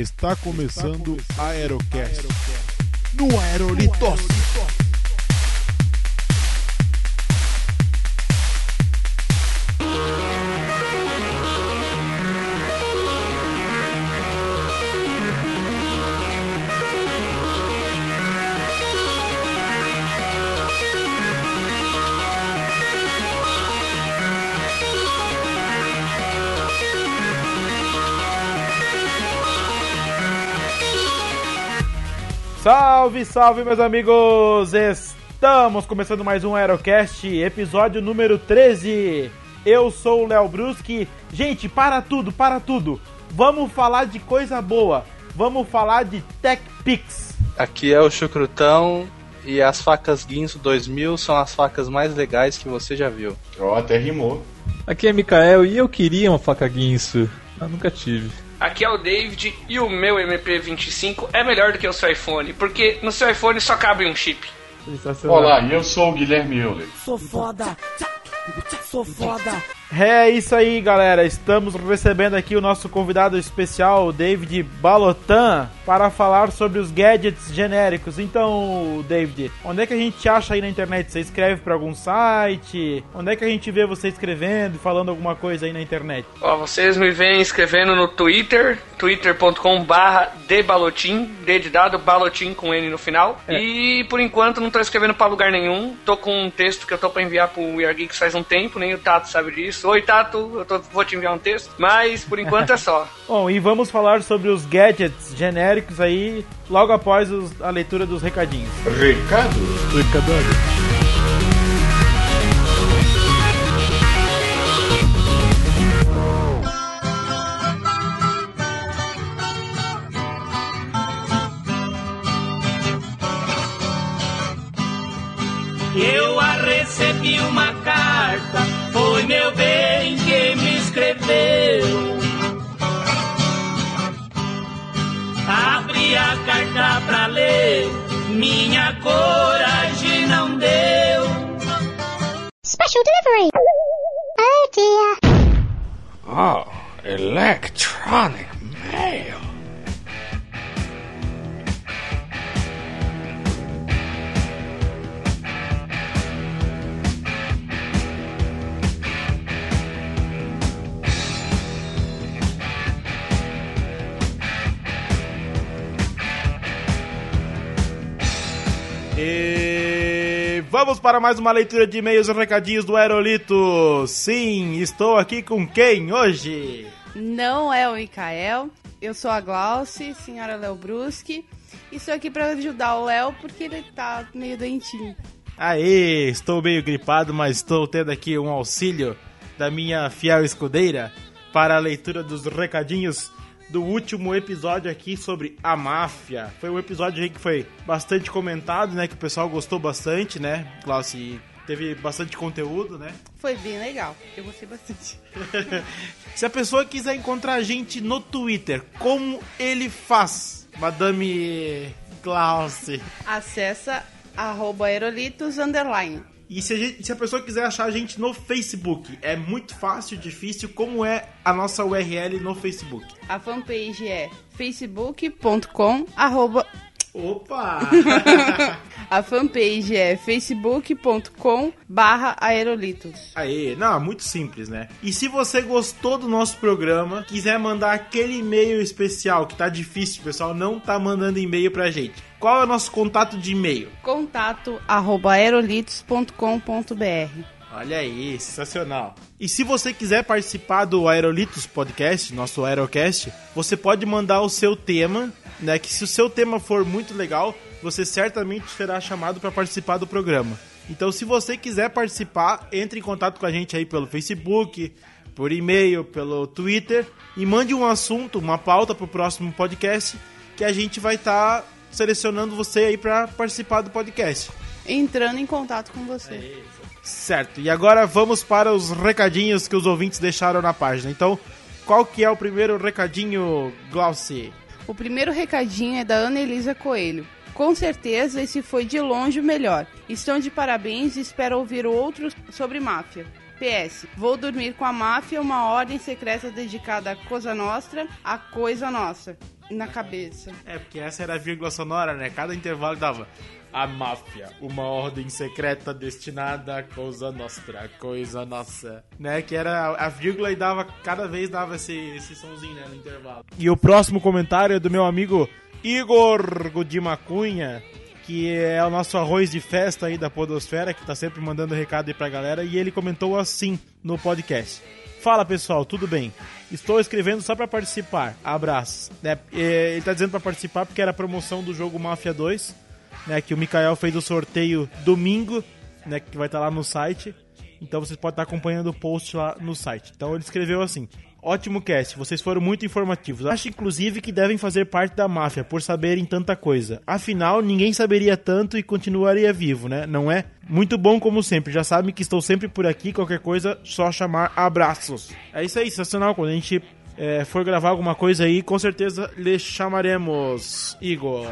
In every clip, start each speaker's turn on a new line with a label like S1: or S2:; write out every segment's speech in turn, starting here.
S1: Está começando a Aerocast. No Aerolitos.
S2: Salve, salve, meus amigos! Estamos começando mais um Aerocast, episódio número 13. Eu sou o Léo Bruschi. Gente, para tudo, para tudo. Vamos falar de coisa boa. Vamos falar de Tech Pix.
S3: Aqui é o Chucrutão e as facas Guinso 2000 são as facas mais legais que você já viu.
S4: Ó, até rimou.
S5: Aqui é Mikael e eu queria uma faca guinso, mas nunca tive.
S6: Aqui é o David e o meu MP25 é melhor do que o seu iPhone, porque no seu iPhone só cabe um chip.
S4: Olá, e eu sou o Guilherme Euler.
S7: Sou foda. Sou foda.
S2: É isso aí, galera. Estamos recebendo aqui o nosso convidado especial, o David Balotan, para falar sobre os gadgets genéricos. Então, David, onde é que a gente te acha aí na internet? Você escreve para algum site? Onde é que a gente vê você escrevendo e falando alguma coisa aí na internet?
S6: Ó, vocês me vêm escrevendo no Twitter, twitter.com barra debalotim, D de dado, balotim com N no final.
S2: É.
S6: E por enquanto não tô escrevendo pra lugar nenhum. Tô com um texto que eu tô pra enviar pro We Are Geeks faz um tempo, nem o Tato sabe disso. Oi, Tato, eu tô- vou te enviar um texto. Mas por enquanto é só.
S2: Bom, e vamos falar sobre os gadgets genéricos aí logo após os- a leitura dos recadinhos.
S4: Recado?
S8: Eu
S2: para mais uma leitura de e-mails e recadinhos do Aerolito. Sim, estou aqui com quem hoje?
S9: Não é o Mikael, eu sou a Glauce, senhora Léo Bruschi, e estou aqui para ajudar o Léo porque ele tá meio doentinho.
S2: Aê, estou meio gripado, mas estou tendo aqui um auxílio da minha fiel escudeira para a leitura dos recadinhos do último episódio aqui sobre a máfia. Foi um episódio aí que foi bastante comentado, né? Que o pessoal gostou bastante, né? E Teve bastante conteúdo, né?
S9: Foi bem legal, eu gostei bastante.
S2: Se a pessoa quiser encontrar a gente no Twitter, como ele faz, Madame Glauce?
S9: Acessa arroba aerolitos underline.
S2: E se a, gente- se a pessoa quiser achar a gente no Facebook, é muito fácil, difícil, como é a nossa URL no Facebook?
S9: A fanpage é facebook.com arroba...
S2: Opa!
S9: A fanpage é facebook.com barra aerolitos.
S2: Aí, não, muito simples, né? E se você gostou do nosso programa, quiser mandar aquele e-mail especial, que tá difícil, pessoal não tá mandando e-mail pra gente. Qual é o nosso contato de e-mail?
S9: Contato arroba aerolitos.com.br
S2: Olha aí, sensacional. E se você quiser participar do Aerolitos Podcast, nosso Aerocast, você pode mandar o seu tema, né? Que se o seu tema for muito legal, você certamente será chamado para participar do programa. Então, se você quiser participar, entre em contato com a gente aí pelo Facebook, por e-mail, pelo Twitter e mande um assunto, uma pauta para o próximo podcast que a gente vai estar selecionando você aí para participar do podcast.
S9: Entrando em contato com você.
S2: Certo, e agora vamos para os recadinhos que os ouvintes deixaram na página. Então, qual que é o primeiro recadinho, Glauci?
S9: O primeiro recadinho é da Ana Elisa Coelho. Com certeza esse foi de longe o melhor. Estão de parabéns e espero ouvir outros sobre máfia. PS. Vou dormir com a máfia, uma ordem secreta dedicada à Cosa Nostra, a Coisa Nossa. Na cabeça.
S2: É, porque essa era a vírgula sonora, né? Cada intervalo dava a máfia, uma ordem secreta destinada a coisa nostra, coisa nossa, né? Que era a vírgula e dava, cada vez dava esse, esse somzinho, né, no intervalo. E o próximo comentário é do meu amigo Igor Godima Cunha, que é o nosso arroz de festa aí da podosfera, que tá sempre mandando recado aí pra galera, e ele comentou assim no podcast. Fala pessoal, tudo bem? Estou escrevendo só pra participar. Abraços. Né? Ele tá dizendo pra participar porque era a promoção do jogo Mafia 2, né? Que o Mikael fez o sorteio domingo, né? Que vai estar lá no site. Então vocês podem estar acompanhando o post lá no site. Então ele escreveu assim: Ótimo cast, vocês foram muito informativos. Acho inclusive que devem fazer parte da máfia por saberem tanta coisa. Afinal, ninguém saberia tanto e continuaria vivo, né? Não é? Muito bom como sempre. Já sabem que estou sempre por aqui. Qualquer coisa, só chamar abraços. É isso aí, sensacional. Quando a gente é, for gravar alguma coisa aí, com certeza lhe chamaremos, Igor.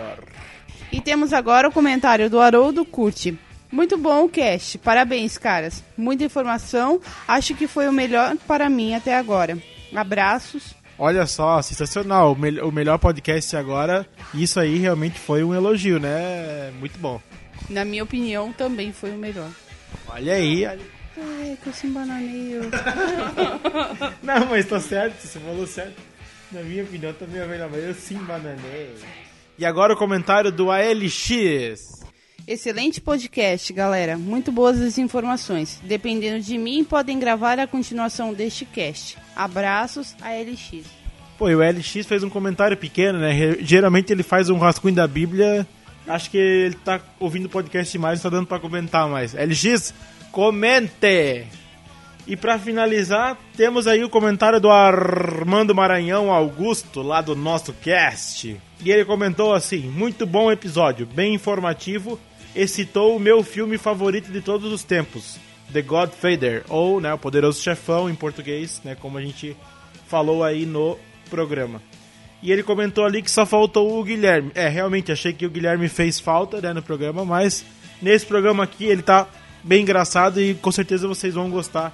S9: E temos agora o comentário do Haroldo Curti. Muito bom o cast, parabéns, caras. Muita informação, acho que foi o melhor para mim até agora. Abraços.
S2: Olha só, sensacional. O, mel- o melhor podcast agora. Isso aí realmente foi um elogio, né? Muito bom.
S9: Na minha opinião, também foi o melhor.
S2: Olha aí.
S9: É, que eu se embananeio.
S2: Não, mas tá certo, você falou certo. Na minha opinião também é o melhor, mas eu sim bananei. E agora o comentário do ALX.
S9: Excelente podcast, galera. Muito boas as informações. Dependendo de mim, podem gravar a continuação deste cast. Abraços, ALX.
S2: Pô, e o LX fez um comentário pequeno, né? Geralmente ele faz um rascunho da Bíblia. Acho que ele tá ouvindo o podcast demais, não tá dando pra comentar mais. LX, comente! E pra finalizar, temos aí o comentário do Armando Maranhão Augusto, lá do nosso cast. E ele comentou assim: muito bom episódio, bem informativo, e citou o meu filme favorito de todos os tempos, The Godfather, ou né, o Poderoso Chefão em português, né, como a gente falou aí no programa. E ele comentou ali que só faltou o Guilherme. É, realmente, achei que o Guilherme fez falta né, no programa, mas nesse programa aqui ele tá bem engraçado e com certeza vocês vão gostar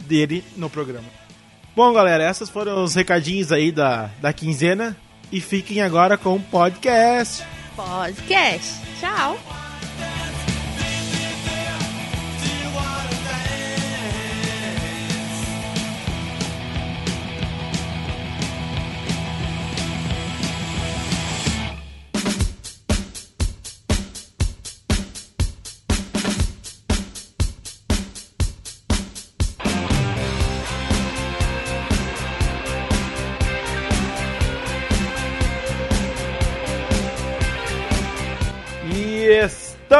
S2: dele no programa. Bom, galera, esses foram os recadinhos aí da, da quinzena. E fiquem agora com o podcast.
S9: Podcast. Tchau.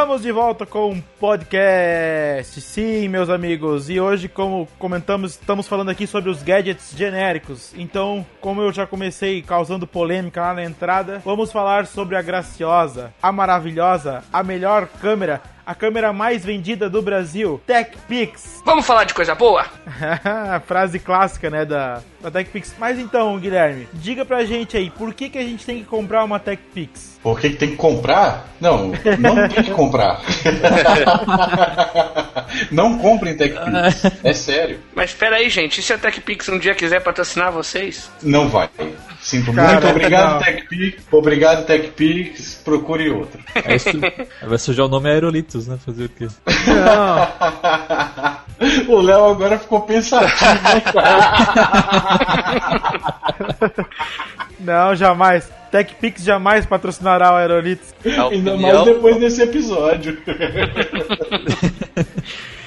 S2: Estamos de volta com um podcast. Sim, meus amigos. E hoje, como comentamos, estamos falando aqui sobre os gadgets genéricos. Então, como eu já comecei causando polêmica lá na entrada, vamos falar sobre a graciosa, a maravilhosa, a melhor câmera, a câmera mais vendida do Brasil, TechPix.
S6: Vamos falar de coisa boa?
S2: A frase clássica, né, da, da TechPix. Mas então, Guilherme, diga pra gente aí, por que, que a gente tem que comprar uma TechPix?
S4: Por que, que tem que comprar? Não, não tem que comprar. não comprem TechPix. É sério.
S6: Mas espera aí, gente. E se a TechPix um dia quiser patrocinar vocês?
S4: Não vai. Sinto
S2: Cara,
S4: muito. Obrigado,
S2: não.
S4: TechPix. Obrigado, TechPix. Procure outro.
S5: Aí su- vai sujar o nome Aerolitos, né? Fazer o quê?
S2: Não,
S4: o Léo agora ficou pensativo, né,
S2: não, jamais. TechPix jamais patrocinará o Aerolitos.
S3: A
S4: Ainda mais depois desse episódio.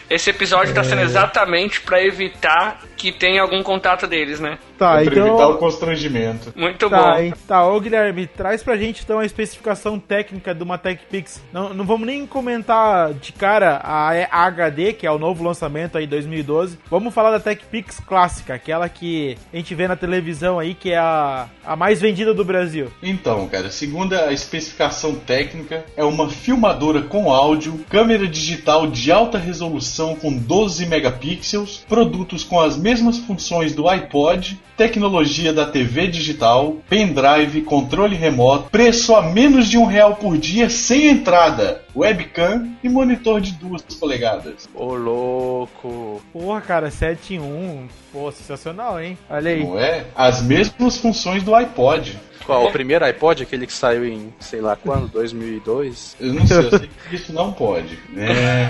S6: Esse episódio tá sendo exatamente pra evitar que tenha algum contato deles, né?
S2: Tá,
S4: pra evitar o
S2: então.
S4: constrangimento.
S6: Muito
S2: Tá,
S6: bom.
S2: hein? tá, ô Guilherme, traz pra gente então a especificação técnica de uma TechPix. Não, não vamos nem comentar de cara a a HD, que é o novo lançamento aí 2012. Vamos falar da TechPix clássica, aquela que a gente vê na televisão aí, que é a, a mais vendida do Brasil.
S4: Então, cara, segundo a especificação técnica, é uma filmadora com áudio, câmera digital de alta resolução com 12 megapixels, produtos com as mesmas funções do iPod, tecnologia da TV digital, pendrive, controle remoto, preço a menos de um real por dia sem entrada, webcam e monitor de duas polegadas.
S3: Ô, louco.
S2: Porra, cara, 7 em 1. Pô, sensacional, hein? Olha aí.
S4: Não é? As mesmas funções do iPod.
S3: Qual? O primeiro iPod, aquele que saiu em, sei lá quando, 2002?
S4: Eu não sei, eu sei que isso não pode. É...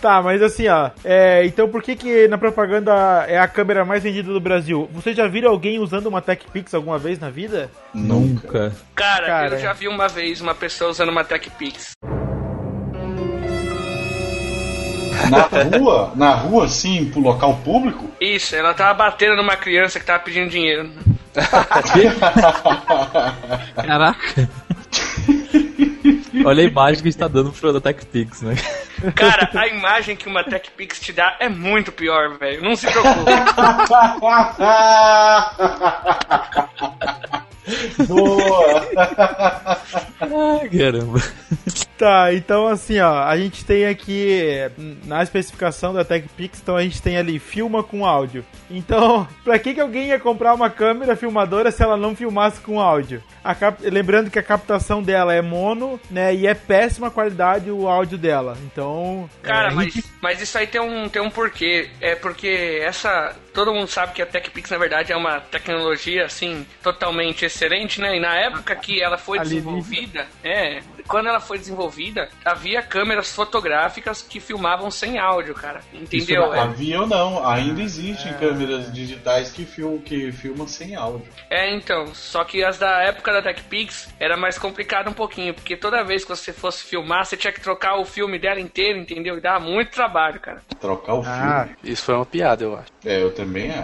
S2: Tá, mas assim, ó. é, então por que que na propaganda é a câmera mais vendida do Brasil? Vocês já viram alguém usando uma TechPix alguma vez na vida?
S5: Nunca.
S6: Cara,
S2: Cara.
S6: eu já vi uma vez uma pessoa usando uma TechPix.
S4: Na rua? Na rua, sim, pro local público?
S6: Isso, ela tava batendo numa criança que tava pedindo dinheiro.
S5: Caraca. Olha a imagem que está dando pro da TechPix, né?
S6: Cara, a imagem que uma TechPix te dá é muito pior, velho. Não se preocupe.
S4: Boa!
S5: Ai, caramba.
S2: Tá, então assim, ó, a gente tem aqui na especificação da TechPix, então a gente tem ali filma com áudio. Então, pra que que alguém ia comprar uma câmera filmadora se ela não filmasse com áudio? Cap- Lembrando que a captação dela é mono, né, e é péssima qualidade o áudio dela. Então,
S6: Cara,
S2: é,
S6: mas, mas isso aí tem um, tem um porquê. É porque essa. Todo mundo sabe que a TechPix, na verdade, é uma tecnologia, assim, totalmente excelente, né? E na época que ela foi desenvolvida, é. Quando ela foi desenvolvida, havia câmeras fotográficas que filmavam sem áudio, cara. Entendeu?
S4: Isso, havia ou não, ainda existem câmeras digitais que, film, que filmam sem áudio.
S6: É, então, só que as da época da TechPix era mais complicado um pouquinho, porque toda vez que você fosse filmar, você tinha que trocar o filme dela inteiro, entendeu? E dava muito trabalho, cara.
S4: Trocar o filme.
S2: Ah.
S3: Isso foi uma piada, eu acho.
S4: É, eu também acho.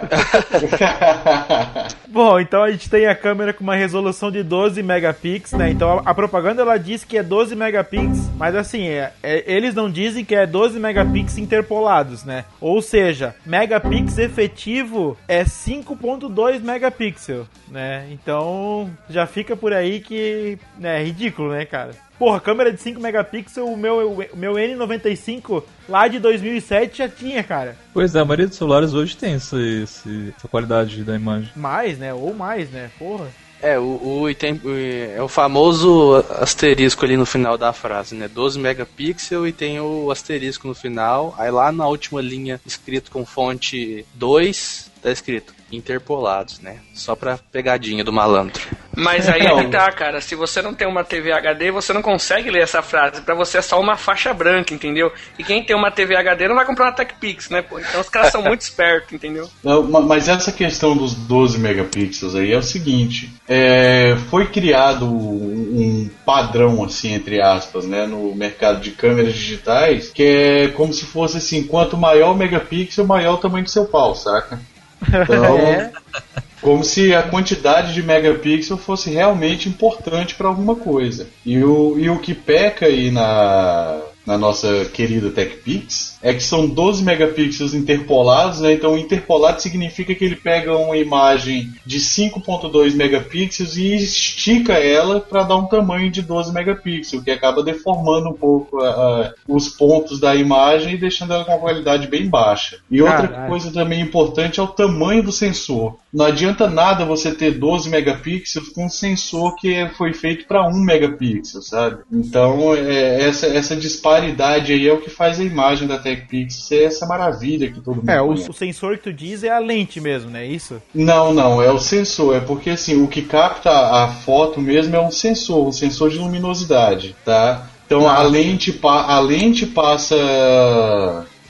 S2: Bom, então a gente tem a câmera com uma resolução de 12 megapixels, né? Então a, a propaganda ela diz que é 12 megapixels, mas assim, é, é- eles não dizem que é 12 megapixels interpolados, né? Ou seja, megapixel efetivo é 5.2 megapixels, né? Então já fica por aí que né, é ridículo, né, cara? Porra, câmera de 5 megapixels, o meu, o meu N95 lá de 2007 já tinha, cara.
S5: Pois é, a maioria dos celulares hoje tem esse, esse- essa qualidade da imagem.
S2: Mais, né? Ou mais, né? Porra.
S3: É, o, o, tem- o- é o famoso asterisco ali no final da frase, né? 12 megapixels e tem o asterisco no final. Aí lá na última linha, escrito com fonte 2, tá escrito interpolados, né? Só pra pegadinha do malandro.
S6: Mas aí é que tá, cara. Se você não tem uma TV HD, você não consegue ler essa frase. Pra você é só uma faixa branca, entendeu? E quem tem uma TV HD não vai comprar uma TechPix, né, pô? Então os caras são muito espertos, entendeu?
S4: Não, ma- Mas essa questão dos 12 megapixels aí é o seguinte: é, foi criado um padrão, assim, entre aspas, né, no mercado de câmeras digitais, que é como se fosse assim: quanto maior o megapixel, maior o tamanho do seu pau, saca? Então,
S2: É.
S4: como se a quantidade de megapixel fosse realmente importante para alguma coisa. E o, e o que peca aí na, na nossa querida TechPix é que são 12 megapixels interpolados, né? Então interpolado significa que ele pega uma imagem de 5.2 megapixels e estica ela para dar um tamanho de 12 megapixels, que acaba deformando um pouco a- os pontos da imagem e deixando ela com uma qualidade bem baixa. E outra
S2: Caralho.
S4: coisa também importante é o tamanho do sensor. Não adianta nada você ter 12 megapixels com um sensor que foi feito para 1 megapixel, sabe? Então, é, essa, essa disparidade aí é o que faz a imagem da TechPix ser essa maravilha que todo mundo
S2: É, o, o sensor que tu diz é a lente mesmo, né? Isso?
S4: Não, não, é o sensor. É porque assim, o que capta a foto mesmo é um sensor, um sensor de luminosidade, tá? Então a lente, pa- a lente passa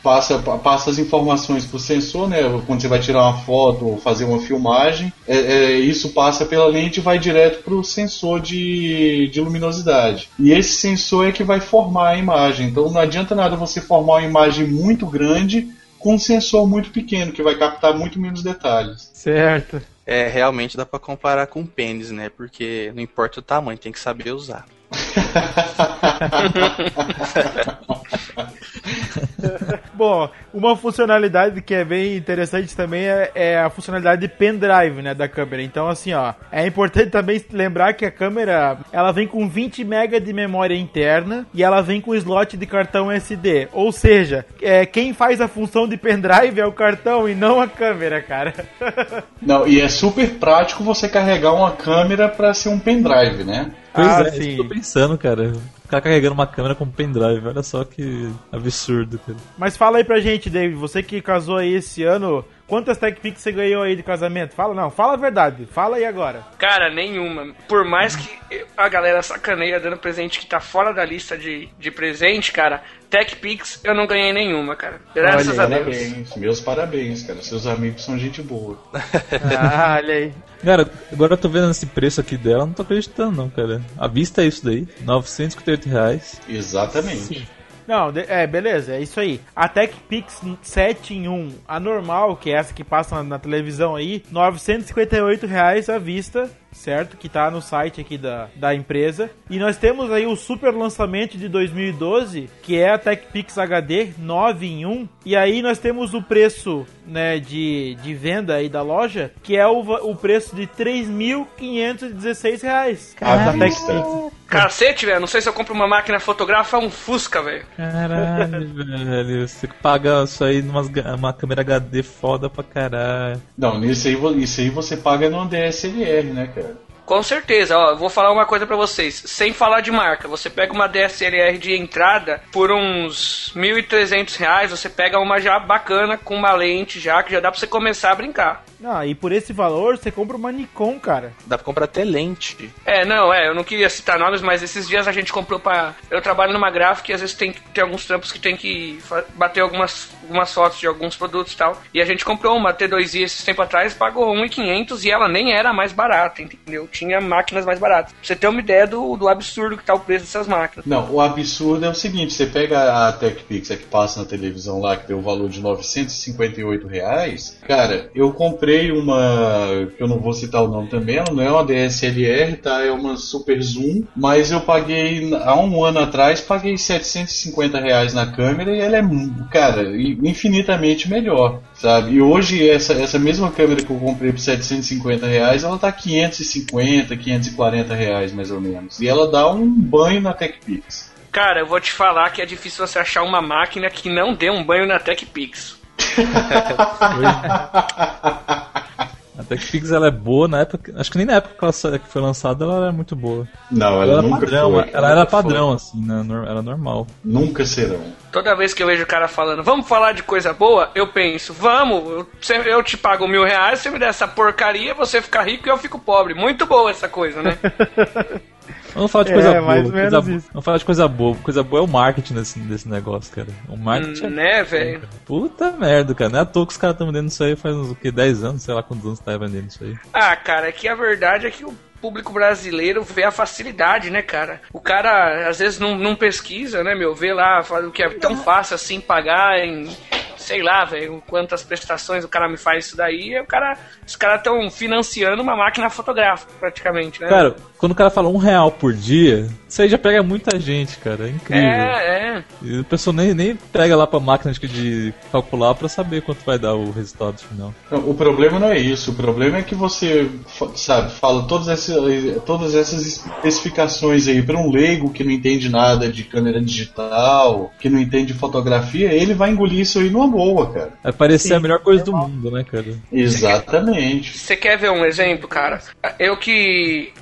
S4: passa passa as informações para o sensor, né? Quando você vai tirar uma foto ou fazer uma filmagem, é, é, isso passa pela lente e vai direto para o sensor de, de luminosidade. E esse sensor é que vai formar a imagem. Então não adianta nada você formar uma imagem muito grande com um sensor muito pequeno que vai captar muito menos detalhes.
S2: Certo.
S3: É, realmente dá pra comparar com pênis, né? Porque não importa o tamanho, tem que saber usar.
S2: Bom, uma funcionalidade que é bem interessante também é, é a funcionalidade de pendrive, né, da câmera. Então, assim, ó, é importante também lembrar que a câmera, ela vem com 20 MB de memória interna e ela vem com slot de cartão SD. Ou seja, é, quem faz a função de pendrive é o cartão e não a câmera, cara.
S4: Não, e é super prático você carregar uma câmera para ser um pendrive, né?
S5: Pois
S2: Ah,
S5: é,
S2: sim.
S5: eu tô pensando, cara. Cara carregando uma câmera com pendrive. Olha só que absurdo, cara.
S2: Mas fala aí pra gente, David, você que casou aí esse ano, quantas TechPix você ganhou aí de casamento? Fala, não, fala a verdade. Fala aí agora.
S6: Cara, nenhuma. Por mais que a galera sacaneia dando presente que tá fora da lista de, de presente, cara, TechPix eu não ganhei nenhuma, cara. Graças
S4: Olha,
S6: a Deus.
S4: Parabéns, meus parabéns, cara. Seus amigos são gente boa.
S2: Ah, olha aí.
S5: Cara, agora eu tô vendo esse preço aqui dela, não tô acreditando não, cara. A vista é isso daí, 958 reais.
S4: Exatamente.
S2: Não, é, beleza, é isso aí. A TechPix 7 em 1, a normal, que é essa que passa na, na televisão aí, 958 reais à vista, certo? Que tá no site aqui da, da empresa. E nós temos aí o super lançamento de 2012, que é a TechPix HD 9 em 1. E aí nós temos o preço, né, de, de venda aí da loja, que é o, o preço de 3.516 reais.
S4: À
S2: Da
S4: vista.
S2: TechPix.
S6: Cacete, velho. Não sei se eu compro uma máquina fotográfica ou um Fusca, velho.
S5: Caralho, velho. Você paga isso aí numa uma câmera HD foda pra caralho.
S4: Não, nisso aí, isso aí você paga numa DSLR, né, cara?
S6: Com certeza, ó, eu vou falar uma coisa pra vocês, sem falar de marca, você pega uma DSLR de entrada por uns 1.300 reais, você pega uma já bacana, com uma lente já, que já dá pra você começar a brincar.
S2: Ah, e por esse valor você compra uma Nikon, cara.
S3: Dá pra comprar até lente.
S6: É, não, é, eu não queria citar nomes, mas esses dias a gente comprou pra... Eu trabalho numa gráfica e às vezes tem, tem alguns trampos que tem que bater algumas, algumas fotos de alguns produtos e tal, e a gente comprou uma T2i esses tempo atrás, pagou 1.500 e ela nem era mais barata, entendeu? Tinha máquinas mais baratas. Pra você ter uma ideia do, do absurdo que tá o preço dessas máquinas.
S4: Não, o absurdo é o seguinte, você pega a TechPix que passa na televisão lá, que tem o valor de 958 reais, cara, eu comprei uma, que eu não vou citar o nome também, ela não é uma DSLR, tá? É uma Super Zoom, mas eu paguei, há um ano atrás, paguei 750 reais na câmera e ela é, cara, infinitamente melhor, sabe? E hoje essa, essa mesma câmera que eu comprei por 750 reais, ela tá 550, 540 reais mais ou menos. E ela dá um banho na TechPix.
S6: Cara, eu vou te falar que é difícil você achar uma máquina que não dê um banho na TechPix.
S5: A TechPix ela é boa na época. Acho que nem na época que, ela, foi lançada ela era muito boa.
S4: Não, ela,
S5: Ela, era
S4: nunca
S5: padrão,
S4: foi.
S5: ela era
S4: nunca foi.
S5: padrão, assim, né? Era normal.
S4: Nunca serão.
S6: Toda vez que eu vejo o cara falando, vamos falar de coisa boa, eu penso, vamos, eu te pago mil reais, você me der essa porcaria, você fica rico e eu fico pobre. Muito boa essa coisa, né?
S5: Vamos falar de
S2: É,
S5: coisa boa.
S2: mais ou
S5: coisa
S2: menos
S5: boa.
S2: isso.
S5: Vamos falar de coisa boa. Coisa boa é o marketing desse, desse negócio, cara. O marketing é
S6: né, velho?
S5: Puta merda, cara. Não é à toa que os caras estão vendendo isso aí faz uns o quê? 10 anos, sei lá quantos anos tá vendendo isso aí.
S6: Ah, cara, é que a verdade é que o público brasileiro vê a facilidade, né, cara? O cara às vezes não, não pesquisa, né, meu? Vê lá, fala o que é tão fácil assim pagar em. Sei lá, velho, quantas prestações o cara me faz isso daí, e o cara. Os caras estão financiando uma máquina fotográfica, praticamente, né?
S5: Cara, quando o cara fala um real por dia, isso aí já pega muita gente, cara. É incrível.
S6: é, é.
S5: E a pessoa nem, nem pega lá pra máquina de, de calcular pra saber quanto vai dar o resultado final.
S4: Não, O problema não é isso. O problema é que você, sabe, fala todas essas, todas essas especificações aí para um leigo que não entende nada de câmera digital, que não entende fotografia, ele vai engolir isso aí numa boa, cara.
S5: Vai parecer a melhor coisa do mundo, né, cara?
S4: Exatamente.
S6: Você quer ver um exemplo, cara? Eu que.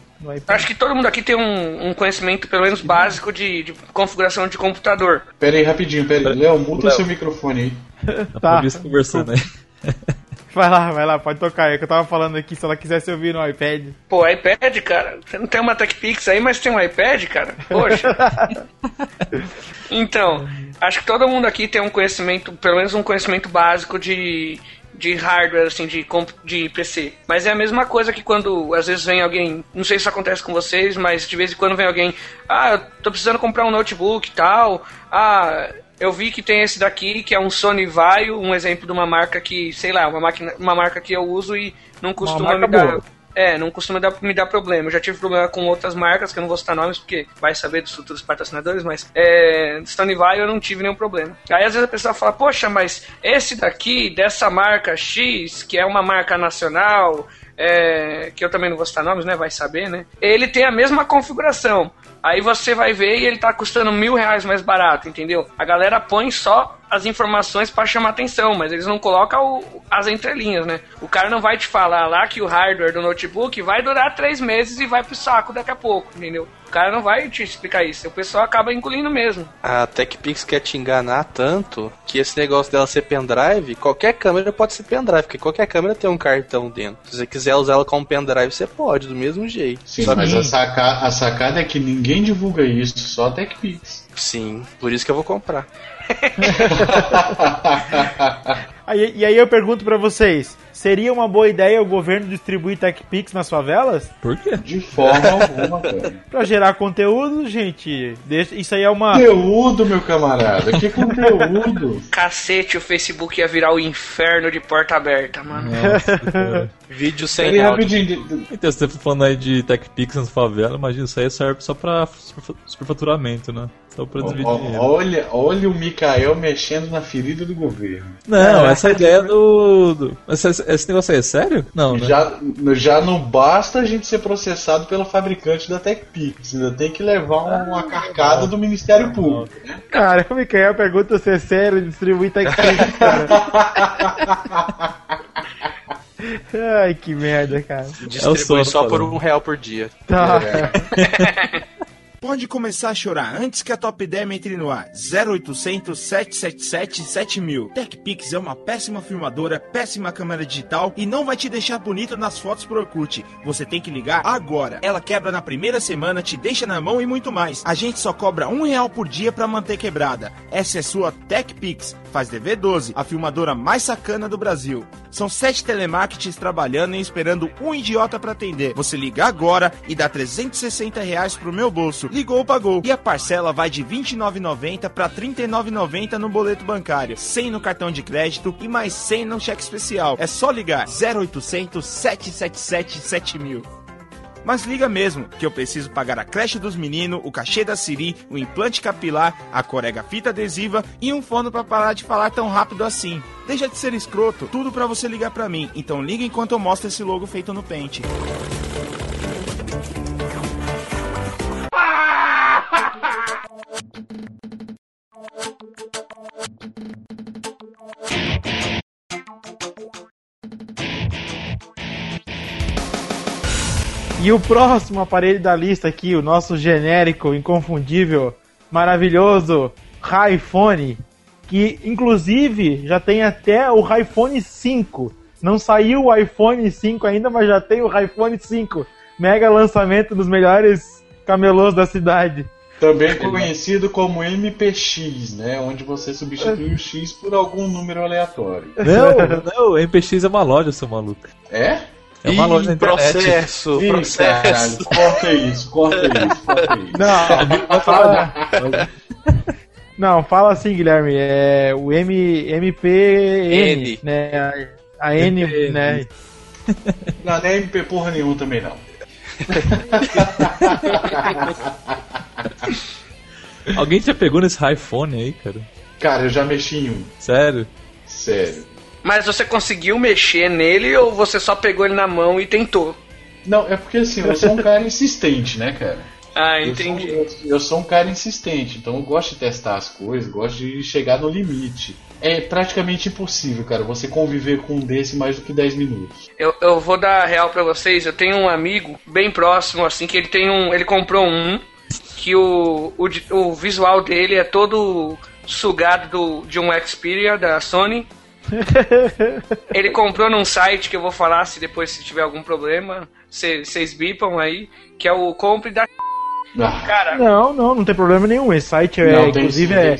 S6: Acho que todo mundo aqui tem um, um conhecimento, pelo menos básico, de, de configuração de computador.
S4: Pera aí rapidinho, pera aí. Léo, muta
S5: Léo.
S4: seu microfone aí.
S2: Tá.
S5: você conversando aí.
S2: Vai lá, vai lá, pode tocar. É que eu tava falando aqui, se ela quisesse ouvir no iPad.
S6: Pô, iPad, cara. Você não tem uma TechPix aí, mas tem um iPad, cara? Poxa. então, acho que todo mundo aqui tem um conhecimento, pelo menos um conhecimento básico de, de hardware, assim, de, de PC. Mas é a mesma coisa que quando às vezes vem alguém, não sei se isso acontece com vocês, mas de vez em quando vem alguém, ah, eu tô precisando comprar um notebook e tal, ah. Eu vi que tem esse daqui, que é um Sony Vaio, um exemplo de uma marca que, sei lá, uma, máquina, uma marca que eu uso e não costuma me dar.
S5: boa.
S6: É, não costuma dar, me dar problema. Eu já tive problema com outras marcas, que eu não vou citar nomes, porque vai saber dos futuros patrocinadores, mas é, Vai eu não tive nenhum problema. Aí às vezes a pessoa fala, poxa, mas esse daqui, dessa marca X, que é uma marca nacional, é, que eu também não vou citar nomes, né? Vai saber, né? Ele tem a mesma configuração. Aí você vai ver e ele tá custando mil reais mais barato, entendeu? A galera põe só as informações pra chamar atenção, mas eles não colocam o- as entrelinhas, né? O cara não vai te falar lá que o hardware do notebook vai durar três meses e vai pro saco daqui a pouco, entendeu? O cara não vai te explicar isso. O pessoal acaba engolindo mesmo.
S3: A TechPix quer te enganar tanto que esse negócio dela ser pendrive, qualquer câmera pode ser pendrive, porque qualquer câmera tem um cartão dentro. Se você quiser usar ela como pendrive, você pode, do mesmo jeito.
S4: Sim,
S3: Só
S4: mas
S3: que-
S4: a, saca- a sacada é que ninguém divulga isso, só a TechPix.
S3: Sim, por isso que eu vou comprar.
S2: Aí- e aí eu pergunto pra vocês, seria uma boa ideia o governo distribuir TechPix nas favelas?
S5: Por quê?
S4: De forma alguma, cara.
S2: Pra gerar conteúdo, gente. Deixa, isso aí é uma...
S4: Conteúdo, meu camarada. Que conteúdo?
S6: Cacete, o Facebook ia virar o inferno de porta aberta, mano.
S5: Nossa.
S3: Vídeo sem
S4: Peraí,
S3: áudio.
S4: rapidinho.
S5: Então, você tá falando aí de TechPix nas favelas, imagina, isso aí serve só pra super- superfaturamento, né? Só pra.
S4: Olha, olha o Mikael mexendo na ferida do governo.
S5: Não, essa ideia do. do- esse, esse negócio aí é sério? Não, né?
S4: Já, já não basta a gente ser processado pelo fabricante da TechPix, ainda tem que levar uma carcada do Ministério Público. né?
S2: Cara, o Mikael pergunta se é sério distribuir TechPix, cara. Ai, que merda, cara.
S3: Distribui
S5: sono
S3: só por um real por dia.
S2: Tá.
S10: Pode começar a chorar antes que a Top 10 entre no ar. 0800 777 7000. TechPix é uma péssima filmadora, péssima câmera digital e não vai te deixar bonito nas fotos pro Orkut. Você tem que ligar agora. Ela quebra na primeira semana, te deixa na mão e muito mais. A gente só cobra um real por dia pra manter quebrada. Essa é sua TechPix. Faz DV12, a filmadora mais sacana do Brasil. São sete telemarketings trabalhando e esperando um idiota pra atender. Você liga agora e dá 360 reais pro meu bolso. Ligou, pagou. E a parcela vai de R$ 29,90 pra R$ 39,90 no boleto bancário. 100 no cartão de crédito e mais 100 no cheque especial. É só ligar 0800 777 7000. Mas liga mesmo, que eu preciso pagar a creche dos meninos, o cachê da Siri, o implante capilar, a corega fita adesiva e um fono pra parar de falar tão rápido assim. Deixa de ser escroto, tudo pra você ligar pra mim. Então liga enquanto eu mostro esse logo feito no pente.
S2: E o próximo aparelho da lista aqui, o nosso genérico, inconfundível, maravilhoso iPhone, que inclusive já tem até o iPhone 5. Não saiu o iPhone 5 ainda, mas já tem o iPhone 5. Mega lançamento dos melhores camelôs da cidade.
S4: Também conhecido como MPX, né? Onde você substitui o X por algum número aleatório.
S5: Não, não, MPX é uma loja, seu maluco.
S4: É?
S5: É uma
S3: Ih,
S5: loja internet.
S3: processo,
S4: Ih,
S3: processo.
S4: caralho, corta isso, corta isso, corta isso.
S2: Não, fala... Não, fala assim, Guilherme. É o M, MPN,
S3: N.
S2: né? A, a N,
S5: MPN.
S2: né?
S4: Não, não é MP porra nenhuma também não.
S5: Alguém já pegou nesse iPhone aí, cara?
S4: Cara, eu já mexi em um.
S5: Sério?
S4: Sério.
S6: Mas você conseguiu mexer nele ou você só pegou ele na mão e tentou?
S4: Não, é porque assim, eu sou um cara insistente, né, cara?
S6: Ah,
S4: Eu sou,
S6: entendi.
S4: eu, eu sou um cara insistente, então eu gosto de testar as coisas, gosto de chegar no limite. É praticamente impossível, cara, você conviver com um desse mais do que 10 minutos.
S6: Eu, eu vou dar real pra vocês. Eu tenho um amigo bem próximo, assim, que ele tem um. Ele comprou um que o, o, o visual dele é todo sugado do, de um Xperia da Sony. Ele comprou num site que eu vou falar se depois se tiver algum problema, vocês bipam aí, que é o compre da.
S4: Ah,
S6: Cara,
S2: Não, não, não tem problema nenhum. Esse site é,
S4: não,
S2: inclusive, é.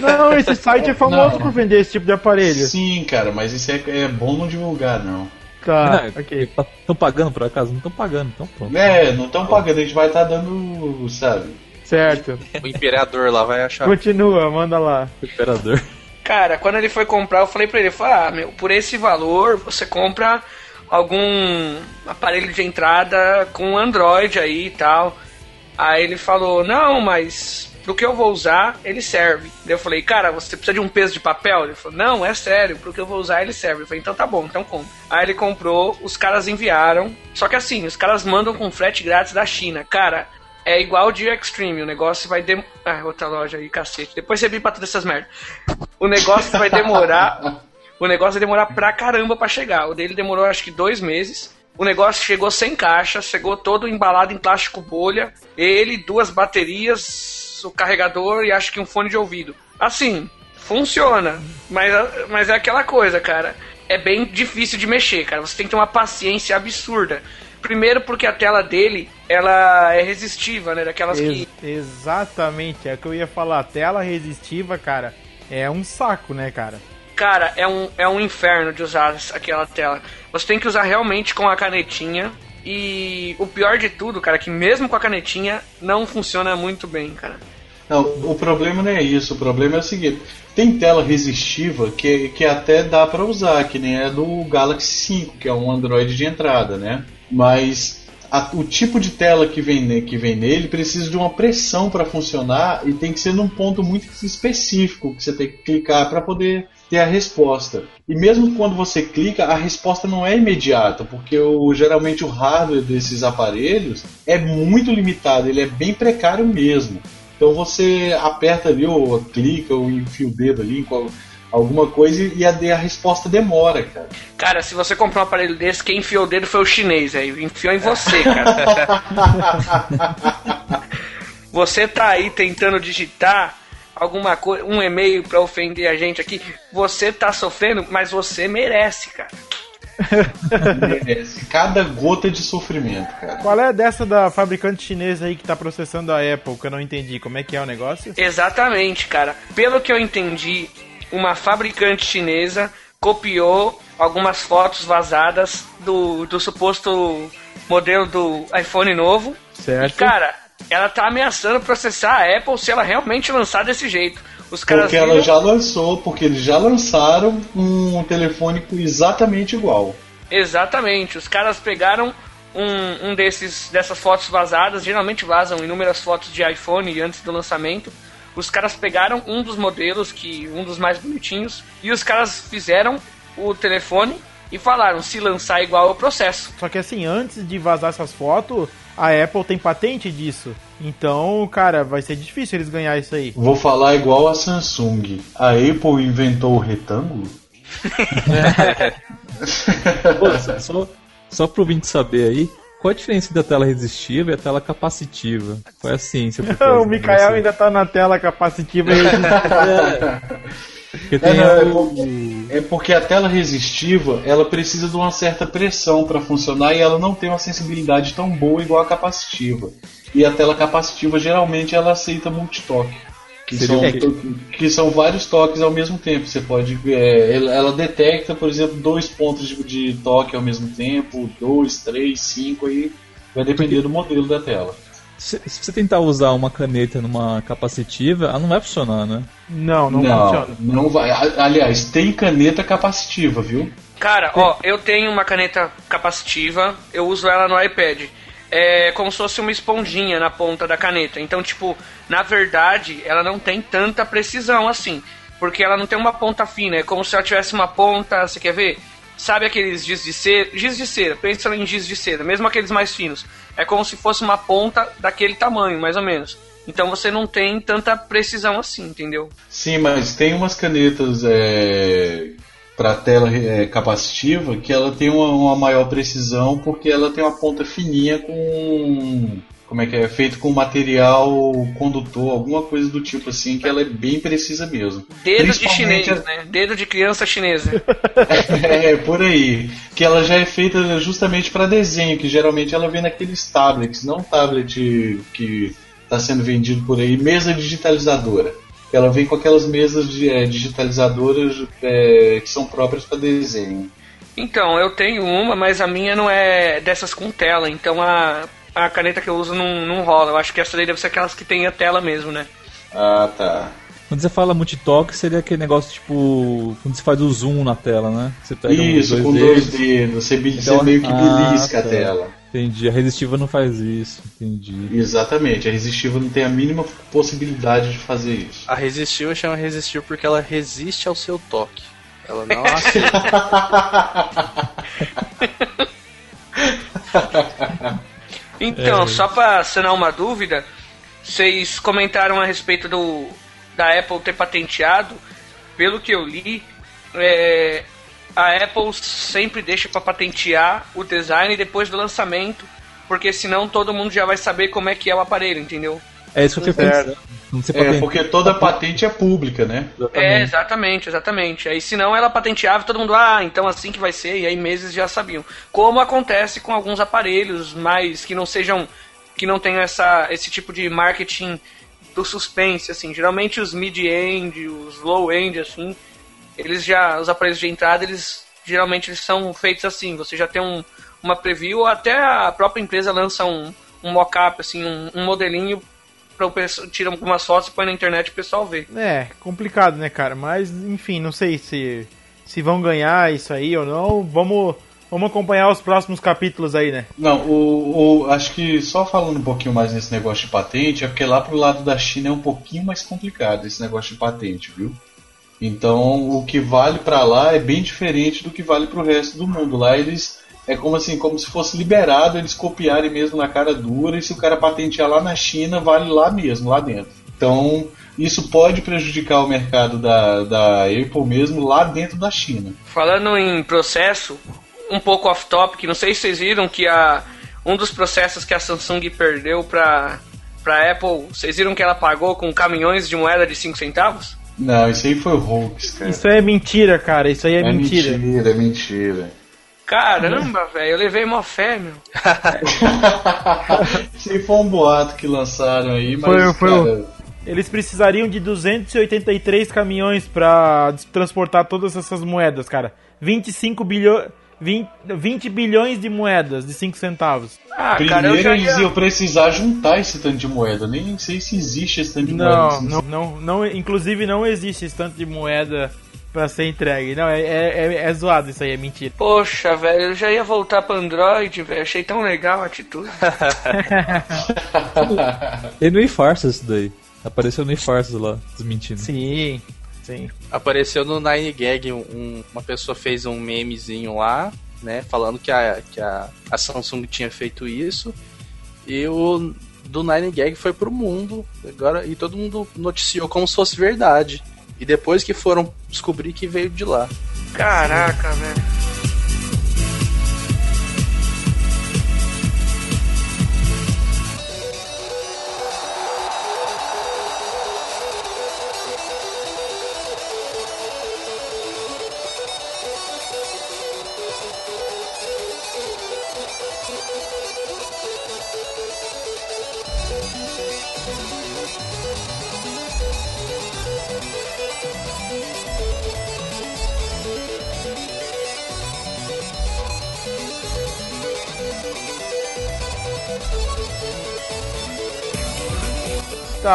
S2: Não, esse site é famoso
S4: Não.
S2: por vender esse tipo de aparelho.
S4: Sim, cara, mas isso é, é bom não divulgar, não.
S2: Tá,
S5: Não,
S2: ok.
S5: Estão pagando por acaso? Não estão pagando, então pronto.
S4: É, não estão pagando, a gente vai estar dando, sabe?
S2: Certo.
S3: O imperador lá vai achar.
S2: Continua, manda lá.
S5: Operador.
S6: Cara, quando ele foi comprar, eu falei pra ele, falei, ah, meu, por esse valor você compra algum aparelho de entrada com Android aí e tal. Aí ele falou, não, mas pro que eu vou usar, ele serve. Eu falei, cara, você precisa de um peso de papel? Ele falou, não, é sério, pro que eu vou usar, ele serve. Eu falei, então tá bom, então compra. Aí ele comprou, os caras enviaram. Só que assim, os caras mandam com frete grátis da China. Cara, é igual de Extreme. O negócio vai demorar. Ah, outra loja aí, cacete. Depois você pra todas essas merdas. O negócio vai demorar. o negócio vai demorar pra caramba pra chegar. O dele demorou acho que dois meses. O negócio chegou sem caixa, chegou todo embalado em plástico bolha. Ele, duas baterias, o carregador e acho que um fone de ouvido. Assim, funciona. Mas, mas é aquela coisa, cara. É bem difícil de mexer, cara. Você tem que ter uma paciência absurda. Primeiro porque a tela dele, ela é resistiva, né? Daquelas
S2: Ex-
S6: que...
S2: Exatamente, é o que eu ia falar. Tela resistiva, cara, é um saco, né, cara?
S6: Cara, é um, é um inferno de usar aquela tela. Você tem que usar realmente com a canetinha. E o pior de tudo, cara, é que mesmo com a canetinha não funciona muito bem, cara.
S4: Não, o problema não é isso. O problema é o seguinte: tem tela resistiva que, que até dá para usar, que nem é do Galaxy 5, que é um Android de entrada, né? Mas a- o tipo de tela que vem, que vem nele precisa de uma pressão para funcionar e tem que ser num ponto muito específico que você tem que clicar para poder ter a resposta. E mesmo quando você clica, a resposta não é imediata, porque o, geralmente o hardware desses aparelhos é muito limitado, ele é bem precário mesmo. Então você aperta ali, ou clica, ou enfia o dedo ali alguma coisa e a, a resposta demora, cara.
S6: Cara, se você comprar um aparelho desse, quem enfiou o dedo foi o chinês, aí. Enfiou em você, cara. você tá aí tentando digitar alguma coisa, um e-mail pra ofender a gente aqui. Você tá sofrendo, mas você merece, cara.
S4: Merece cada gota de sofrimento, cara.
S2: Qual é dessa da fabricante chinesa aí que tá processando a Apple, que eu não entendi? Como é que é o negócio?
S6: Exatamente, cara. Pelo que eu entendi, uma fabricante chinesa copiou algumas fotos vazadas do, do suposto modelo do iPhone novo.
S2: Certo.
S6: E, cara, ela tá ameaçando processar a Apple se ela realmente lançar desse jeito. Os caras
S4: Porque ela
S6: viram-
S4: já lançou, porque eles já lançaram um telefone exatamente igual.
S6: Exatamente. Os caras pegaram um, um desses dessas fotos vazadas, geralmente vazam inúmeras fotos de iPhone antes do lançamento. Os caras pegaram um dos modelos, que um dos mais bonitinhos, e os caras fizeram o telefone e falaram: se lançar igual é o processo.
S2: Só que assim, antes de vazar essas fotos, a Apple tem patente disso. Então, cara, vai ser difícil eles ganhar isso aí.
S4: Vou falar igual a Samsung. A Apple inventou o retângulo?
S5: Pô, só, só, pro ouvinte saber aí, qual a diferença da tela resistiva e a tela capacitiva? Qual é a ciência
S2: o Mikael ainda tá na tela capacitiva aí.
S5: Porque
S4: É, não, é,
S5: o-
S4: por- é porque a tela resistiva ela precisa de uma certa pressão para funcionar e ela não tem uma sensibilidade tão boa igual a capacitiva. E a tela capacitiva geralmente ela aceita multitoque. Que são,
S5: quê?
S4: que são vários toques ao mesmo tempo. Você pode. é, ela, detecta, por exemplo, dois pontos de, de toque ao mesmo tempo, dois, três, cinco, aí vai depender do modelo da tela.
S5: Se, se você tentar usar uma caneta numa capacitiva, ela não vai funcionar, né?
S2: Não, não,
S4: não,
S2: funciona.
S4: não vai. Aliás, tem caneta capacitiva, viu?
S6: Cara, ó, eu tenho uma caneta capacitiva, eu uso ela no iPad. É como se fosse uma esponjinha na ponta da caneta. Então, tipo, na verdade, ela não tem tanta precisão assim. Porque ela não tem uma ponta fina. É como se ela tivesse uma ponta. Você quer ver? Sabe aqueles giz de cera? Giz de cera, pensa em giz de cera, mesmo aqueles mais finos. É como se fosse uma ponta daquele tamanho, mais ou menos. Então você não tem tanta precisão assim, entendeu?
S4: Sim, mas tem umas canetas é, para tela é, capacitiva que ela tem uma, uma maior precisão porque ela tem uma ponta fininha com como é que é feito com material condutor, alguma coisa do tipo assim que ela é bem precisa mesmo.
S6: Dedo de chinês, né? Dedo de criança chinesa.
S4: é, por aí. Que ela já é feita justamente para desenho, que geralmente ela vem naqueles tablets, não tablet que está sendo vendido por aí, mesa digitalizadora. Ela vem com aquelas mesas de, é, digitalizadoras é, que são próprias para desenho.
S6: Então, eu tenho uma, mas a minha não é dessas com tela, então a, a caneta que eu uso não, não rola. Eu acho que essa daí deve ser aquelas que tem a tela mesmo, né?
S4: Ah, tá.
S5: Quando você fala multitoque, seria aquele negócio tipo. Quando você faz o zoom na tela, né? Você pega os
S4: Isso, com dois dedos. Você, bi- você
S5: Então,
S4: meio que
S5: ah,
S4: belisca
S5: tá.
S4: a tela.
S5: Entendi. A resistiva não faz isso. Entendi.
S4: Exatamente, a resistiva não tem a mínima possibilidade de fazer isso.
S3: A resistível chama resistível porque ela resiste ao seu toque. Ela não aceita.
S6: Então,
S5: É.
S6: só pra sanar uma dúvida, vocês comentaram a respeito do da Apple ter patenteado. Pelo que eu li, é, a Apple sempre deixa pra patentear o design depois do lançamento, porque senão todo mundo já vai saber como é que é o aparelho, entendeu?
S5: É isso que eu fiquei pensando.
S4: É, porque toda patente é pública, né?
S6: É, exatamente, exatamente. Aí senão ela patenteava e todo mundo, ah, então assim que vai ser, e aí meses já sabiam. Como acontece com alguns aparelhos, mas que não sejam, que não tenham essa, esse tipo de marketing do suspense, assim. Geralmente os mid-end, os low-end, assim, eles já, os aparelhos de entrada, eles geralmente eles são feitos assim. Você já tem um, uma preview, ou até a própria empresa lança um, um mock-up, assim, um, um modelinho para o pessoal tira algumas fotos e põe na internet e o pessoal vê.
S2: É, complicado, né, cara? Mas, enfim, não sei se, se vão ganhar isso aí ou não. Vamos, vamos acompanhar os próximos capítulos aí, né?
S4: Não, o, o- acho que só falando um pouquinho mais nesse negócio de patente, é porque lá pro lado da China é um pouquinho mais complicado esse negócio de patente, viu? Então, o que vale pra lá é bem diferente do que vale pro resto do mundo. Lá eles é como assim, como se fosse liberado eles copiarem mesmo na cara dura e se o cara patentear lá na China, vale lá mesmo, lá dentro. Então, isso pode prejudicar o mercado da, da Apple mesmo lá dentro da China.
S6: Falando em processo, um pouco off topic, não sei se vocês viram que a, um dos processos que a Samsung perdeu pra, pra Apple, vocês viram que ela pagou com caminhões de moeda de 5 centavos?
S4: Não, isso aí foi hoax, cara.
S2: Isso aí é mentira, cara. Isso aí é,
S4: é
S2: mentira.
S4: mentira, é mentira.
S6: Caramba, velho, eu levei mó fé, meu.
S4: Se foi um boato que lançaram aí, mas.
S2: Foi, foi
S4: cara,
S2: Eles precisariam de 283 caminhões pra des- transportar todas essas moedas, cara. 25 bilhões. 20, 20 bilhões de moedas de 5 centavos.
S6: Ah,
S4: Primeiro eles iam precisar juntar esse tanto de moeda. Nem sei se existe esse tanto de moeda.
S2: Não,
S4: assim.
S2: não, não, não, inclusive não existe esse tanto de moeda pra ser entregue. Não, é, é, é, é zoado isso aí, é mentira.
S6: Poxa, velho, eu já ia voltar pro Android, velho. Achei tão legal a atitude.
S5: E no eFarsas isso daí. Apareceu no eFarsas lá, desmentindo.
S2: Sim, sim.
S3: Apareceu no 9gag, um- uma pessoa fez um memezinho lá, né, falando que a, que a, a Samsung tinha feito isso. E o do 9gag foi pro mundo, agora e todo mundo noticiou como se fosse verdade. E depois que foram descobrir que veio de lá.
S6: Caraca, velho.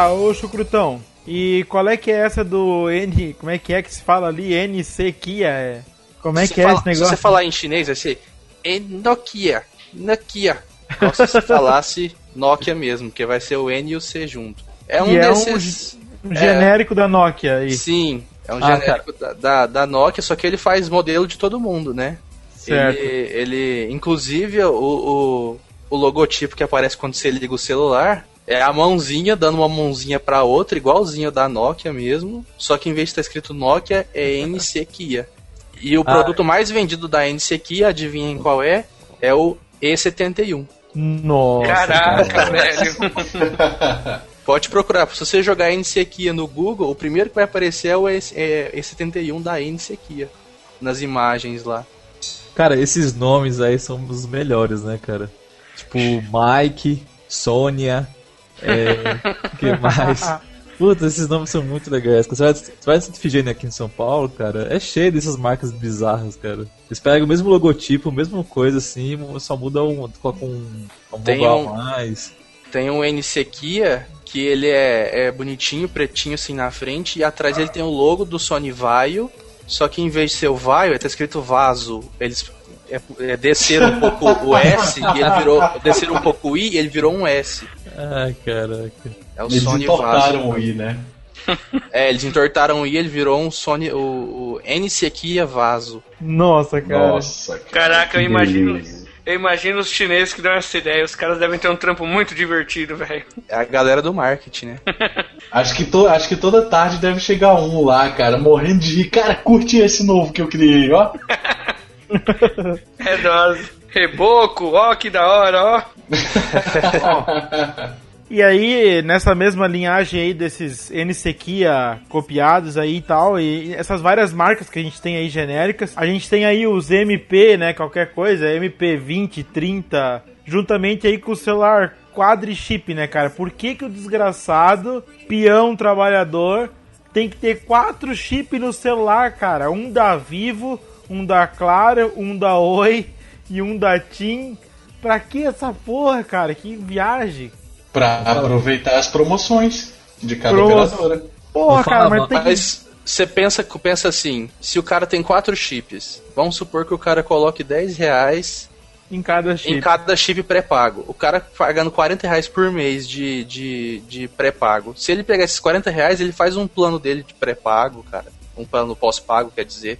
S2: Tá, ô Chucrutão. E qual é que é essa do N. Como é que é que se fala ali? NC Kia? É... Como é
S3: Se
S2: que é
S3: fala-
S2: esse negócio?
S3: Se você falar em chinês, vai ser Nokia. Nokia. Como se falasse Nokia mesmo, que vai ser o N e o C junto. É um
S2: E é um
S3: desses.
S2: Um
S3: é,
S2: genérico da Nokia aí.
S3: Sim, é um
S2: Ah,
S3: genérico da, da, da Nokia, só que ele faz modelo de todo mundo, né?
S2: Certo.
S3: Ele, ele inclusive, o, o, o logotipo que aparece quando você liga o celular é a mãozinha dando uma mãozinha pra outra, igualzinho da Nokia mesmo, só que em vez de estar escrito Nokia, é NC Kia. E o
S2: Ah.
S3: produto mais vendido da NC Kia, adivinhem qual é? É o E71.
S2: Nossa.
S6: Caraca, velho.
S3: Pode procurar. Se você jogar NC Kia no Google, o primeiro que vai aparecer é o E- é E71 da NC Kia. Nas imagens lá.
S5: Cara, esses nomes aí são os melhores, né, cara? Tipo, Mike, Sônia, é. Que mais? Puta, esses nomes são muito legais. Você vai, você vai Figênia aqui em São Paulo, cara, é cheio dessas marcas bizarras, cara. Eles pegam o mesmo logotipo, a mesma coisa assim, só muda um. colocam um, um
S3: Tem um-
S5: mais.
S3: Tem um NC Kia que ele é, é bonitinho, pretinho assim na frente, e atrás ele tem o logo do Sony Vaio, só que em vez de ser o Vaio, tá escrito Vaso. Eles é, é, desceram um pouco o S e ele virou. Desceram um pouco o I e ele virou um S.
S5: Ai, caraca.
S3: É o
S4: Eles
S3: Sony
S4: entortaram
S3: Vaso.
S4: o I, né?
S3: É, eles entortaram o I, ele virou um Sony. O, o NC Kia Vaso.
S2: Nossa, cara.
S4: Nossa, cara.
S6: Caraca, eu imagino. Eu imagino os chineses que dão essa ideia. Os caras devem ter um trampo muito divertido, velho.
S3: É a galera do marketing, né?
S4: Acho que, to, acho que toda tarde deve chegar um lá, cara, morrendo de rir. Cara, curte esse novo que eu criei, ó.
S6: É dose. Reboco, ó, que da hora, ó.
S2: E aí, nessa mesma linhagem aí desses NCQIA copiados aí e tal, e essas várias marcas que a gente tem aí genéricas, a gente tem aí os MP, né, qualquer coisa, MP 20, 30, juntamente aí com o celular quadri-chip, né, cara? Por que que o desgraçado, peão trabalhador, tem que ter quatro chips no celular, cara? Um da Vivo, um da Claro, um da Oi e um da TIM. Pra que essa porra, cara? Que viagem.
S4: Pra aproveitar as promoções de cada
S2: Promo-
S4: operadora.
S2: Porra,
S5: Não
S2: cara,
S5: fala,
S2: mas tem que...
S3: Mas você pensa, pensa assim, se o cara tem quatro chips, vamos supor que o cara coloque 10 reais
S2: Em cada chip.
S3: em cada chip pré-pago. O cara pagando 40 reais por mês de, de, de pré-pago. Se ele pegar esses 40 reais, ele faz um plano dele de pré-pago, cara. Um plano pós-pago, quer dizer,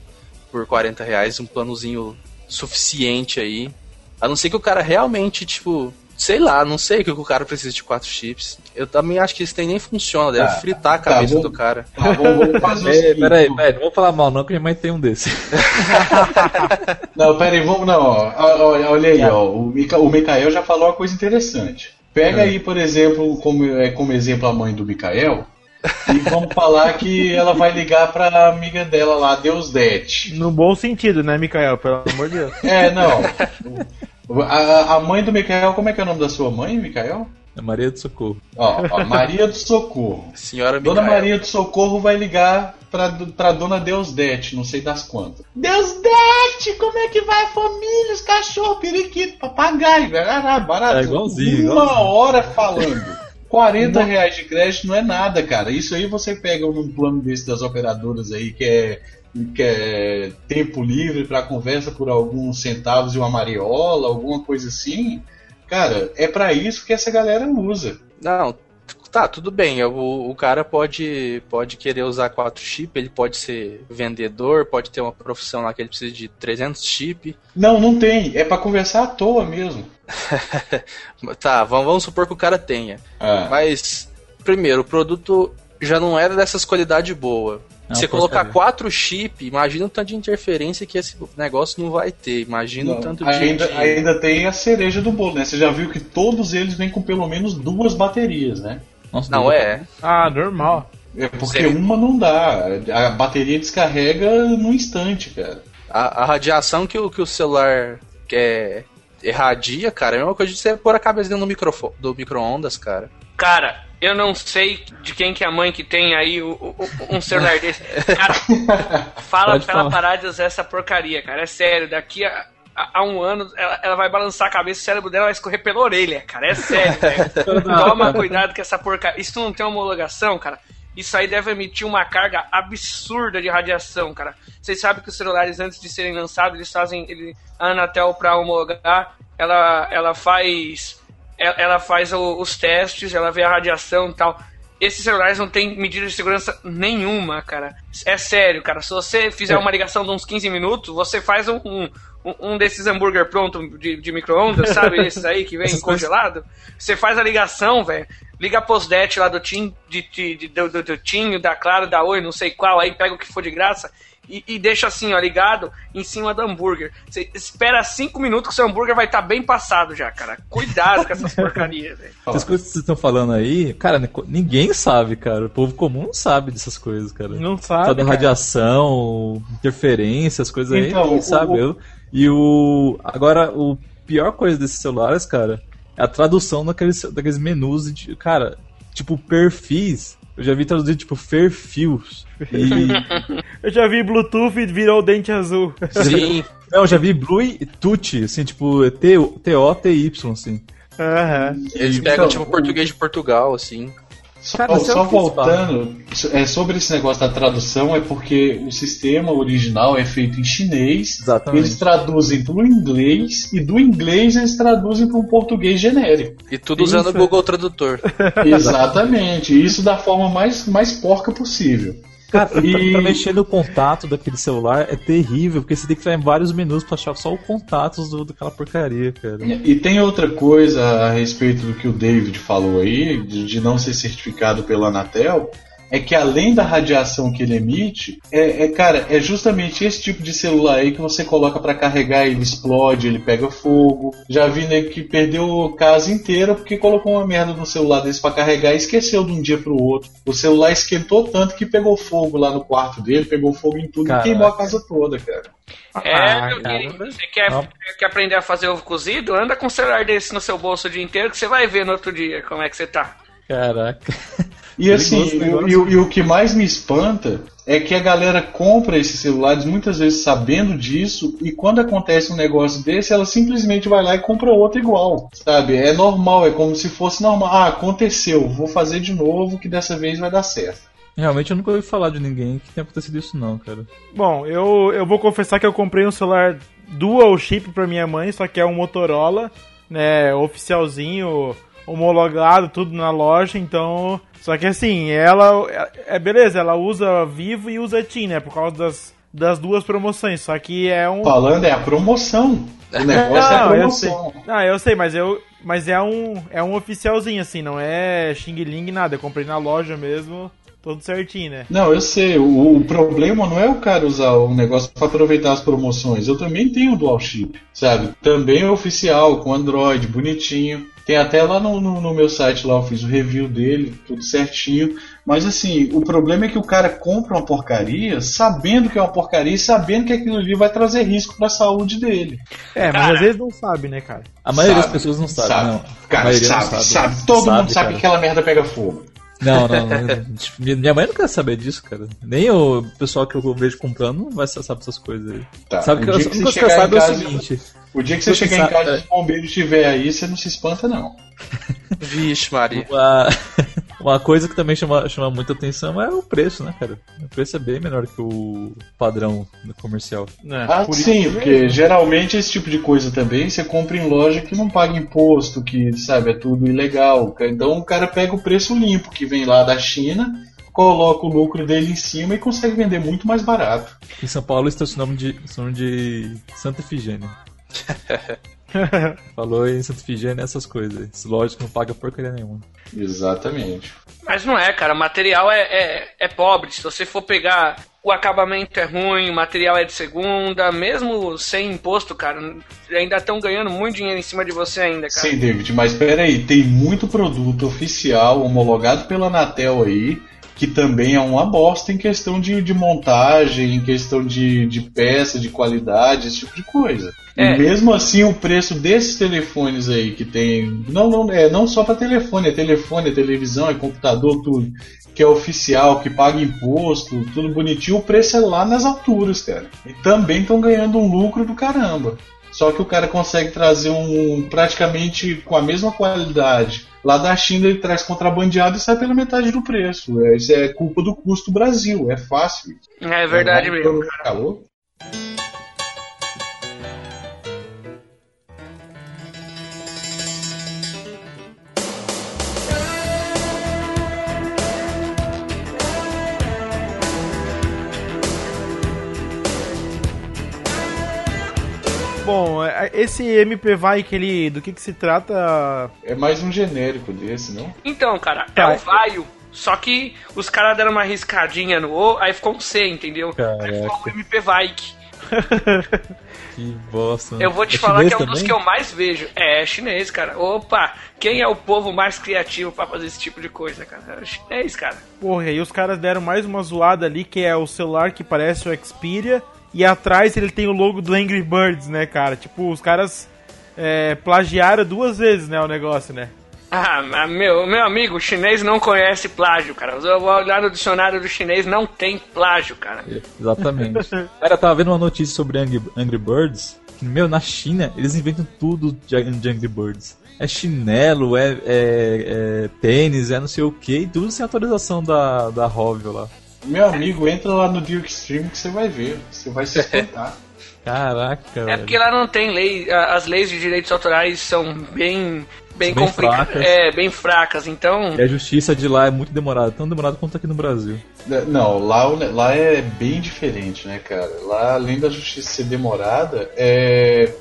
S3: por 40 reais, um planozinho suficiente aí. A não ser que o cara realmente, tipo, sei lá, não sei o que o cara precisa de quatro chips. Eu também acho que isso nem funciona, deve
S4: Tá,
S3: fritar a
S4: tá
S3: cabeça
S4: bom.
S3: do cara.
S4: Tá, vamos fazer
S5: É, peraí, peraí, não vou falar mal não, que minha mãe tem um desse.
S4: Não, pera aí, vamos. Não, ó, olha aí, ó. O, Mica, o Mikael já falou uma coisa interessante. Pega aí, por exemplo, como, é, como exemplo a mãe do Mikael. E vamos falar que ela vai ligar pra amiga dela lá, Deus Det.
S2: No bom sentido, né, Mikael? Pelo amor de Deus.
S4: É, não. A, a mãe do Mikael, como é que é o nome da sua mãe, Mikael?
S5: É Maria do Socorro.
S4: Ó, ó, Maria do Socorro.
S3: Senhora
S4: Dona
S3: Micaela.
S4: Maria do Socorro vai ligar pra, pra Dona Deusdete, não sei das quantas. Deusdete, como é que vai família, os cachorros, periquito, papagaio, barará, barato.
S5: É igualzinho,
S4: Uma
S5: igualzinho.
S4: hora falando. 40 reais de crédito não é nada, cara. Isso aí você pega num plano desse das operadoras aí que é, que é tempo livre para conversa por alguns centavos e uma mariola, alguma coisa assim. Cara, é pra isso que essa galera usa.
S3: Não, tá, tudo bem. O, o cara pode, pode querer usar quatro chip, ele pode ser vendedor, pode ter uma profissão lá que ele precisa de 300 chip.
S4: Não, não tem. É pra conversar à toa mesmo.
S3: tá, vamos, vamos supor que o cara tenha.
S4: Ah.
S3: Mas, primeiro, o produto já não era dessas qualidade boa.
S5: Não,
S3: Você colocar quatro chip, imagina o tanto de interferência que esse negócio não vai ter. Imagina o
S4: Não,
S3: tanto de.
S4: ainda,
S3: de-
S4: ainda tem a cereja do bolo, né? Você já viu que todos eles vêm com pelo menos duas baterias, né?
S5: Nossa,
S3: Não, é.
S2: Ah, normal.
S4: É porque
S3: Sim.
S4: uma não dá. A bateria descarrega num instante, cara.
S3: A, a radiação que o, que o celular quer irradia, cara, é a mesma coisa de você pôr a cabeça dentro do, micro-ondas, cara.
S6: Cara, eu não sei de quem que é a mãe que tem aí o- o- um celular desse. Cara, fala
S5: Pode
S6: pra ela parar de usar essa porcaria, cara. É sério, daqui a, um ano ela, ela vai balançar a cabeça, o cérebro dela vai escorrer pela orelha, cara. É sério, velho. Toma cuidado com essa porcaria. Isso não tem homologação, cara. Isso aí deve emitir uma carga absurda de radiação, cara. Vocês sabem que os celulares, antes de serem lançados, eles fazem. Ele, a Anatel, pra homologar, ela, ela faz. Ela, ela faz o- os testes, ela vê a radiação e tal. Esses celulares não têm medida de segurança nenhuma, cara. É sério, cara. Se você fizer uma ligação de uns 15 minutos, você faz um, um, um desses hambúrguer pronto de, de micro-ondas, sabe? Esses aí que vem congelado. Você faz a ligação, velho. Liga a postdet lá do Tim, de, de- de- do, do, do Tim, da Claro, da Oi, não sei qual, aí pega o que for de graça e, e deixa assim, ó, ligado em cima do hambúrguer. Você espera cinco minutos que o seu hambúrguer vai estar bem passado já, cara. Cuidado com essas porcarias, velho.
S5: Essas coisas que vocês estão falando aí, cara, ni- ninguém sabe, cara. O povo comum não sabe dessas coisas, cara.
S2: Não sabe.
S5: da
S2: cara.
S5: radiação, interferência, as coisas aí,
S4: Então,
S5: ninguém
S4: o-
S5: sabe.
S4: o-
S5: e o. Agora, o pior coisa desses celulares, cara, é a tradução daqueles, daqueles menus de. Cara, tipo, perfis. Eu já vi traduzir, tipo, perfis. E.
S2: Eu já vi Bluetooth e virou dente azul.
S3: Sim,
S5: Não, eu já vi Blue e Tuti, assim, tipo, T-O-T-Y, assim.
S2: Aham.
S3: eles
S4: Então,
S3: pegam tipo
S4: o-
S3: português de Portugal, assim.
S4: Só,
S5: Cara, é
S4: só voltando, é, sobre esse negócio da tradução, é porque o sistema original é feito em chinês,
S5: Exatamente.
S4: eles traduzem para o inglês, e do inglês eles traduzem para um português genérico.
S3: E tudo usando o
S2: Isso.
S3: Google Tradutor.
S4: Exatamente, isso da forma mais, mais porca possível.
S5: Cara,
S4: E-
S5: pra mexer no contato daquele celular é terrível, porque você tem que entrar em vários menus pra achar só o contatos do, daquela porcaria, cara.
S4: E tem outra coisa a respeito do que o David falou aí, de, de não ser certificado pela Anatel, é que além da radiação que ele emite, é, é, cara, é justamente esse tipo de celular aí que você coloca pra carregar, ele explode, ele pega fogo. Já vi nego que perdeu casa inteira porque colocou uma merda no celular desse pra carregar e esqueceu de um dia pro outro. O celular esquentou tanto que pegou fogo lá no quarto dele, pegou fogo em tudo
S5: Caraca.
S4: e queimou a casa toda, cara.
S6: É,
S2: Ah,
S6: você quer, quer aprender a fazer ovo cozido? Anda com um celular desse no seu bolso o dia inteiro que você vai ver no outro dia como é que você tá.
S5: Caraca.
S4: E assim, e, e e o que mais me espanta é que a galera compra esses celulares muitas vezes sabendo disso e quando acontece um negócio desse, ela simplesmente vai lá e compra outro igual, sabe? É normal, é como se fosse normal. Ah, aconteceu, vou fazer de novo que dessa vez vai dar certo.
S5: Realmente eu nunca ouvi falar de ninguém que tenha acontecido isso não, cara.
S2: Bom, eu, eu vou confessar que eu comprei um celular dual chip pra minha mãe, só que é um Motorola, né, oficialzinho, homologado, tudo na loja, então... Só que assim, ela... É, é beleza, ela usa Vivo e usa TIM, né, por causa das, das duas promoções, só que é um...
S4: Falando é a promoção. O negócio é a
S2: Não, eu sei.
S4: promoção.
S2: Não, eu sei, mas eu... Mas é um, é um oficialzinho, assim, não é Xing Ling nada. Eu comprei na loja mesmo, todo certinho, né?
S4: Não, eu sei. O, o problema não é o cara usar o negócio para aproveitar as promoções. Eu também tenho Dual Chip, sabe? Também é oficial, com Android, bonitinho. Tem até lá no, no, no meu site lá, eu fiz o review dele, tudo certinho. Mas assim, o problema é que o cara compra uma porcaria sabendo que é uma porcaria e sabendo que aquilo ali vai trazer risco para a saúde dele.
S2: É, mas
S6: Cara.
S2: às vezes não sabe, né, cara?
S5: A maioria
S4: Sabe,
S5: das pessoas não sabe,
S4: sabe.
S5: não.
S4: Cara, sabe,
S5: não
S4: sabe, Todo mundo sabe
S5: cara.
S4: que aquela merda pega fogo.
S5: Não, não, não. Minha minha mãe não quer saber disso, cara. Nem o pessoal que eu vejo comprando não vai saber essas coisas aí.
S4: Tá,
S5: Sabe
S4: o
S5: que
S4: que
S5: que eu
S4: chegar
S5: sabe
S4: em
S5: é o
S4: casa-
S5: seguinte.
S4: O dia que você
S5: Você
S4: chegar em casa e os bombeiros estiver aí, você não se espanta, não.
S3: Vixe, Maria.
S5: Uma, uma coisa que também chama, chama muita atenção é o preço, né, cara? O preço é bem menor que o padrão do comercial.
S2: É,
S4: Ah,
S2: por
S4: sim,
S2: isso
S4: porque
S2: mesmo.
S4: geralmente esse tipo de coisa também você compra em loja que não paga imposto, que sabe, é tudo ilegal. Então o cara pega o preço limpo que vem lá da China, coloca o lucro dele em cima e consegue vender muito mais barato.
S5: Em São Paulo está o nome de, nome de Santa Efigênia. Falou em Santa Efigênia essas coisas. Esse lógico não paga porcaria nenhuma.
S4: Exatamente.
S6: Mas não é, cara. O material é, é, é pobre. Se você for pegar, o acabamento é ruim, o material é de segunda, mesmo sem imposto, cara, ainda estão ganhando muito dinheiro em cima de você ainda, cara.
S4: Sim, David, mas peraí, tem muito produto oficial homologado pela Anatel aí, que também é uma bosta em questão de, de montagem, em questão de, de peça, de qualidade, esse tipo de coisa.
S6: É.
S4: E mesmo assim, o preço desses telefones aí que tem. Não, não, é não só para telefone, é telefone, é televisão, é computador, tudo. Que é oficial, que paga imposto, tudo bonitinho, o preço é lá nas alturas, cara. E também estão ganhando um lucro do caramba. Só que o cara consegue trazer um praticamente com a mesma qualidade. Lá da China ele traz contrabandeado e sai pela metade do preço. É, Isso é culpa do custo Brasil, é fácil.
S6: É verdade
S4: Vai
S6: mesmo.
S4: calor.
S2: Bom, é- esse MP vai que ele. Do que que se trata?
S4: É mais um genérico desse, não?
S6: Então, cara,
S2: Tá.
S6: é o vaio. Só que os caras deram uma riscadinha no O, aí ficou um C, entendeu? Aí ficou o MP Vike.
S5: Que bosta.
S6: Eu vou te
S5: É
S6: falar que é um dos
S5: também?
S6: que eu mais vejo. É chinês, cara. Opa, quem é o povo mais criativo pra fazer esse tipo de coisa, cara? É o chinês, cara.
S2: Porra, e aí os caras deram mais uma zoada ali, que é o celular que parece o Xperia, e atrás ele tem o logo do Angry Birds, né, cara? Tipo, os caras é, plagiaram duas vezes, né, o negócio, né?
S6: Ah, mas meu, meu amigo, o chinês não conhece plágio, cara. Eu vou olhar no dicionário do chinês, não tem plágio, cara.
S5: Exatamente. Cara, eu tava vendo uma notícia sobre Angry, Angry Birds. Que, meu, na China, eles inventam tudo de, de Angry Birds. É chinelo, é, é- é tênis, é não sei o que, e tudo sem autorização da, da Rovio lá.
S4: Meu amigo, entra lá no Dirk Stream que você vai ver. Você vai se espantar.
S5: Caraca,
S6: É
S5: velho.
S6: porque lá não tem lei, as leis de direitos autorais são bem bem,
S5: Bem fracas.
S6: É, bem fracas. Então,
S5: E a justiça de lá é muito demorada, tão demorada quanto aqui no Brasil.
S4: Não, lá, lá é bem diferente, né, cara? Lá, além da justiça ser demorada, é.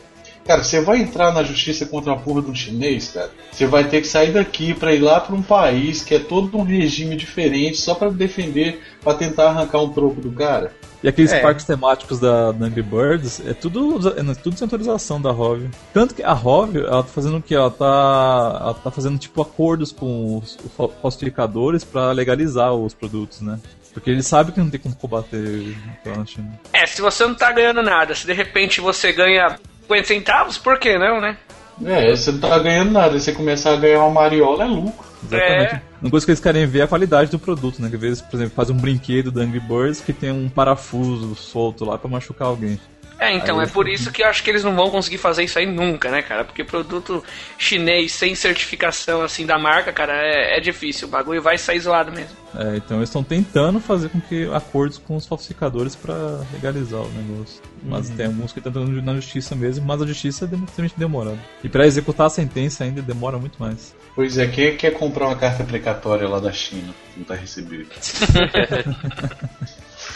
S4: Cara, você vai entrar na justiça contra a porra de um chinês, cara. Você vai ter que sair daqui pra ir lá pra um país que é todo um regime diferente só pra defender, pra tentar arrancar um troco do cara.
S5: E aqueles
S2: É.
S5: parques temáticos da, da Angry Birds, é tudo, é tudo sem autorização da Rove. Tanto que a Rove, ela tá fazendo o que? Ela tá, ela tá fazendo tipo acordos com os fa- falsificadores pra legalizar os produtos, né? Porque eles sabem que não tem como combater lá na China.
S6: é, se você não tá ganhando nada, se de repente você ganha 50 centavos, por que não, né?
S4: É, você não tá ganhando nada. Você começar a ganhar uma mariola, é lucro.
S5: Exatamente.
S6: É.
S5: Uma coisa que eles querem ver é a qualidade do produto, né? Que às vezes, por exemplo, faz um brinquedo da Angry Birds que tem um parafuso solto lá pra machucar alguém.
S6: É, então,
S5: Aí
S6: é por isso que eu acho que eles não vão conseguir fazer isso aí nunca, né, cara? Porque produto chinês sem certificação, assim, da marca, cara, é, é difícil. O bagulho vai sair zoado mesmo.
S5: É, então eles estão tentando fazer com que acordos com os falsificadores pra legalizar o negócio. Mas
S2: Uhum.
S5: tem alguns que estão entrando na justiça mesmo, mas a justiça é extremamente demorada. E pra executar a sentença ainda demora muito mais.
S4: Pois é, quem quer comprar uma carta precatória lá da China? Não tá recebendo.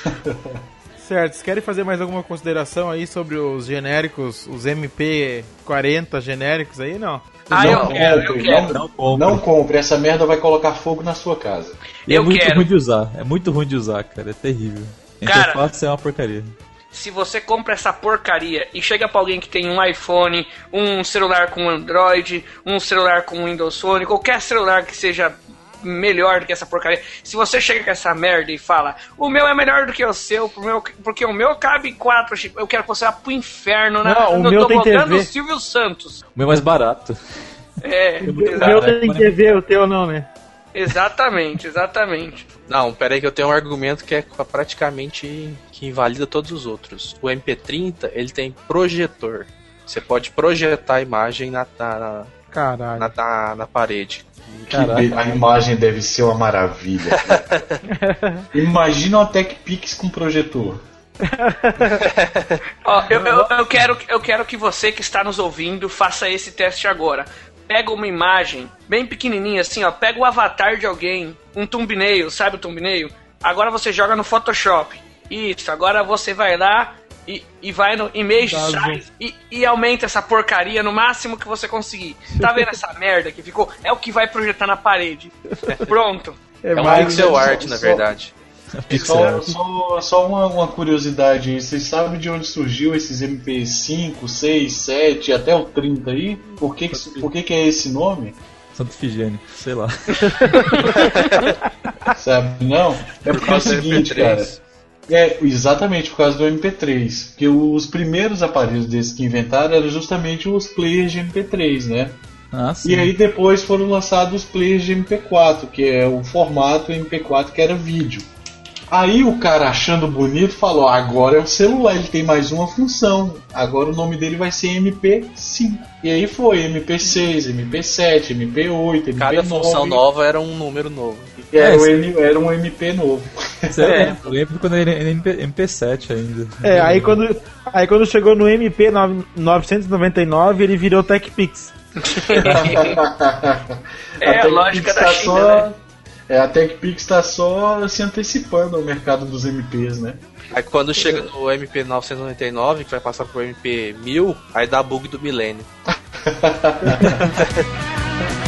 S2: Certo, vocês querem fazer mais alguma consideração aí sobre os genéricos, os MP40 genéricos aí? Não.
S6: Ah,
S4: não
S6: eu quero, eu
S4: compre,
S6: quero.
S4: Não,
S5: compre.
S4: não compre, essa merda vai colocar fogo na sua casa.
S5: E é
S6: Eu
S5: muito
S6: quero.
S5: ruim de usar, é muito ruim de usar, cara, é terrível. A
S6: Cara-
S5: interface é uma porcaria.
S6: Se você compra essa porcaria e chega pra alguém que tem um iPhone, um celular com Android, um celular com Windows Phone, qualquer celular que seja melhor do que essa porcaria. Se você chega com essa merda e fala, o meu é melhor do que o seu, pro meu- porque o meu cabe quatro chips, eu quero que você vá pro inferno na,
S2: Não, o
S6: no
S2: meu tem TV.
S6: Silvio Santos.
S5: O meu é mais barato.
S6: É,
S2: O meu tem TV, o teu não, né?
S6: exatamente, exatamente.
S3: Não, peraí que eu tenho um argumento que é praticamente que invalida todos os outros. O MP30, ele tem projetor. Você pode projetar a imagem na, na, na, na, na parede.
S4: Que a imagem deve ser uma maravilha. Imagina uma TechPix com projetor.
S6: Ó, eu, eu, eu quero, eu quero que você que está nos ouvindo faça esse teste agora. Pega uma imagem bem pequenininha assim, ó. Pega o avatar de alguém, um thumbnail, sabe o thumbnail? Agora você joga no Photoshop. Isso, agora você vai lá e, e vai no. Size e, e aumenta essa porcaria no máximo que você conseguir. Tá vendo essa merda que ficou? É o que vai projetar na parede. Pronto.
S3: É um
S2: mais-
S3: pixel
S4: só-
S3: art, na verdade.
S4: Só, só, só uma, uma curiosidade aí, vocês sabem de onde surgiu esses MP5, 6, 7 até o 30 aí? Por que, que, por que, que é esse nome?
S5: Santo Figênio, sei lá.
S4: Sabe? Não? É porque é o seguinte,
S3: MP3.
S4: cara. É, exatamente, por causa do MP3. Porque os primeiros aparelhos desses que inventaram eram justamente os players de MP3, né?
S5: Ah.
S4: E aí depois foram lançados os players de MP4, que é o formato MP4 que era vídeo. Aí o cara achando bonito falou: agora é o celular, ele tem mais uma função. Agora o nome dele vai ser MP5. E aí foi MP6, MP7, MP8, MP9.
S3: Cada função nova era um número novo.
S4: Era,
S5: É,
S4: o M- era um MP novo.
S5: Sério, eu lembro quando ele era MP, MP7 ainda.
S2: É, aí quando, aí quando chegou no MP 9- 999, ele virou TechPix.
S6: É a lógica da China,
S4: só-
S6: né?
S4: É, a TechPix está só se antecipando ao mercado dos MPs, né?
S3: Aí quando chega no MP 999, que vai passar pro MP 1000, aí dá bug do milênio.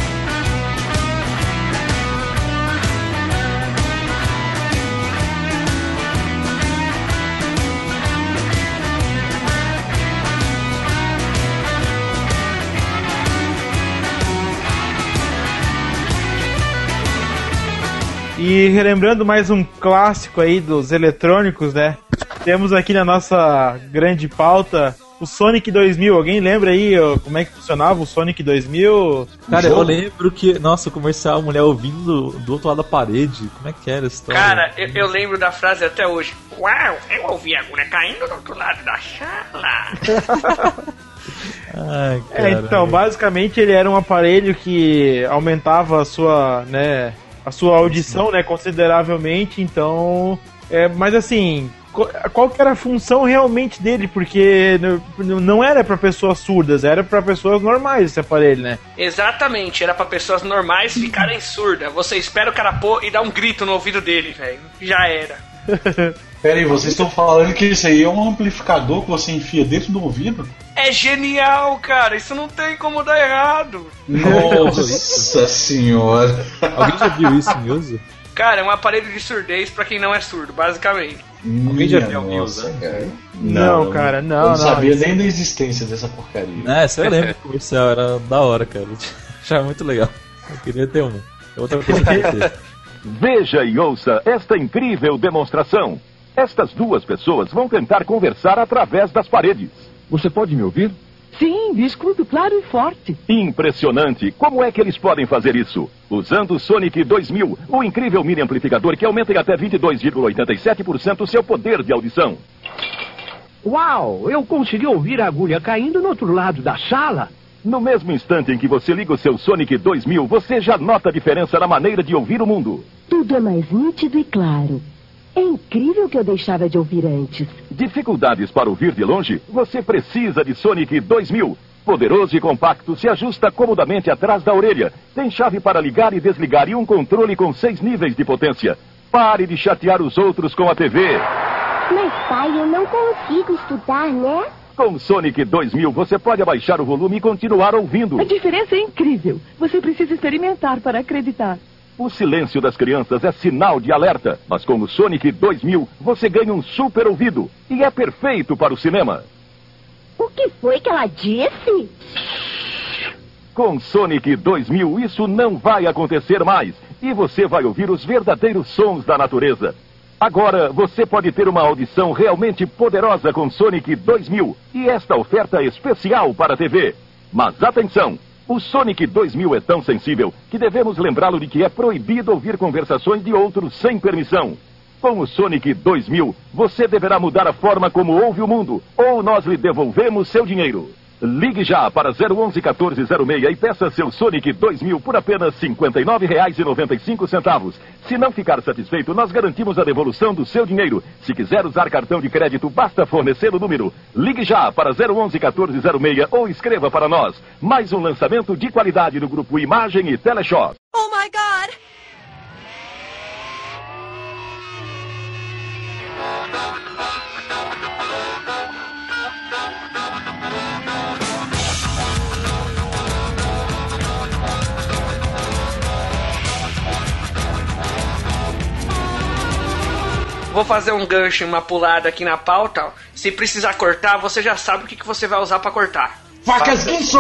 S2: E relembrando mais um clássico aí dos eletrônicos, né? Temos aqui na nossa grande pauta o Sonic 2000. Alguém lembra aí ó, como é que funcionava o Sonic 2000?
S5: Cara, eu lembro que, nossa, o comercial, a mulher ouvindo do, outro lado da parede. Como é que era a história?
S6: Cara, eu, eu lembro da frase até hoje. Uau, eu ouvi a agulha caindo do outro lado da sala.
S5: Ai,
S2: É, então, basicamente ele era um aparelho que aumentava a sua, né, a sua audição, né, consideravelmente, então, é, mas assim, qual, que era a função realmente dele, porque não era pra pessoas surdas, era pra pessoas normais esse aparelho, né?
S6: Exatamente, era pra pessoas normais ficarem surdas. Você espera o cara pôr e dá um grito no ouvido dele, velho. Já era.
S4: Pera aí, vocês estão falando que isso aí é um amplificador que você enfia dentro do ouvido?
S6: É genial, cara. Isso não tem como dar errado.
S4: Nossa senhora.
S5: Alguém já viu isso em uso?
S6: Cara, é um aparelho de surdez pra quem não é surdo, basicamente.
S5: Alguém já viu
S4: nossa,
S5: News,
S4: cara.
S2: Não, cara, não,
S4: Eu não
S2: não,
S4: sabia
S2: isso-
S4: nem da existência dessa porcaria.
S5: É, você lembra do comercial, era da hora, cara. Achava muito legal. Eu queria ter um. É outra coisa que eu queria ter.
S11: Veja e ouça esta incrível demonstração. Estas duas pessoas vão tentar conversar através das paredes. Você pode me ouvir?
S12: Sim, escuto claro e forte.
S11: Impressionante! Como é que eles podem fazer isso? Usando o Sonic 2000, o incrível mini amplificador que aumenta em até 22,87% o seu poder de audição.
S12: Uau, eu consegui ouvir a agulha caindo no outro lado da sala.
S11: No mesmo instante em que você liga o seu Sonic 2000, você já nota a diferença na maneira de ouvir o mundo.
S13: Tudo é mais nítido e claro. É incrível o que eu deixava de ouvir antes.
S11: Dificuldades para ouvir de longe? Você precisa de Sonic 2000. Poderoso e compacto, se ajusta comodamente atrás da orelha. Tem chave para ligar e desligar e um controle com seis níveis de potência. Pare de chatear os outros com a TV.
S14: Mas pai, eu não consigo estudar, né?
S11: Com Sonic 2000, você pode abaixar o volume e continuar ouvindo.
S12: A diferença é incrível. Você precisa experimentar para acreditar.
S11: O silêncio das crianças é sinal de alerta, mas com o Sonic 2000, você ganha um super ouvido. E é perfeito para o cinema.
S14: O que foi que ela disse?
S11: Com Sonic 2000, isso não vai acontecer mais. E você vai ouvir os verdadeiros sons da natureza. Agora, você pode ter uma audição realmente poderosa com Sonic 2000 e esta oferta especial para a TV. Mas atenção! O Sonic 2000 é tão sensível que devemos lembrá-lo de que é proibido ouvir conversações de outros sem permissão. Com o Sonic 2000, você deverá mudar a forma como ouve o mundo, ou nós lhe devolvemos seu dinheiro. Ligue já para 011 1406 e peça seu Sonic 2000 por apenas R$ 59,95. Se não ficar satisfeito, nós garantimos a devolução do seu dinheiro. Se quiser usar cartão de crédito, basta fornecer o número. Ligue já para 011 1406 ou escreva para nós. Mais um lançamento de qualidade no grupo Imagem e Teleshop.
S15: Oh my god!
S6: Vou fazer um gancho e uma pulada aqui na pauta. Se precisar cortar, você já sabe o que, que você vai usar pra cortar.
S4: Facas Guinso!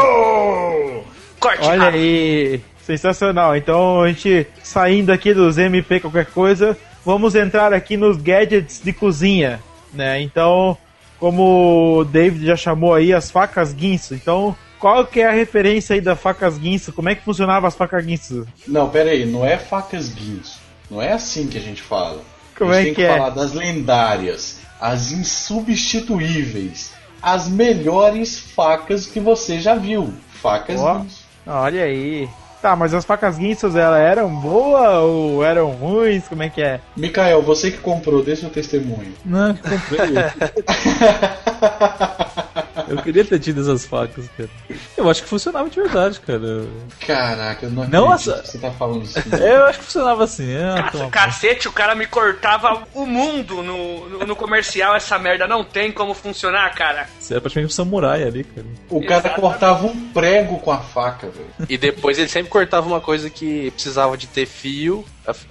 S6: Corte
S2: Olha
S6: rápido.
S2: aí, sensacional. Então a gente saindo aqui dos MP qualquer coisa, vamos entrar aqui nos gadgets de cozinha, né? Então, como o David já chamou aí as facas guinso, então qual que é a referência aí da facas guinso? Como é que funcionava as facas guinso?
S4: Não, pera aí, não é facas guinso. Não é assim que a gente fala.
S2: Como é que
S4: tem que
S2: é?
S4: falar das lendárias, as insubstituíveis, as melhores facas que você já viu. Facas guinso.
S2: olha aí. Tá, mas as facas guinsos elas eram boas ou eram ruins? Como é que é?
S4: Mikael, você que comprou, dê seu testemunho.
S5: Não, comprei. Eu queria ter tido essas facas, cara. Eu acho que funcionava de verdade, cara.
S4: Caraca, eu não
S5: Não,
S4: acredito
S5: essa-
S4: que você tá falando isso.
S5: Eu acho que funcionava assim. É,
S6: Caça-
S5: toma-
S6: Cacete, o cara me cortava o mundo no, no, no comercial. Essa merda não tem como funcionar, cara.
S5: Você é praticamente um samurai ali, cara.
S4: O cara cortava um prego com a faca, velho.
S3: E depois ele sempre cortava uma coisa que precisava de ter fio,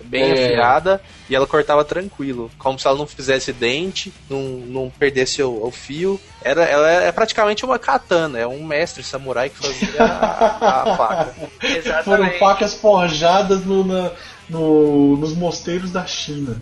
S3: bem
S4: É.
S3: afiada, e ela cortava tranquilo. Como se ela não fizesse dente, não, não perdesse o, o fio. Era, ela é praticamente uma katana, é um mestre samurai que fazia a, a faca.
S4: Foram facas forjadas no, na- no- nos mosteiros da China.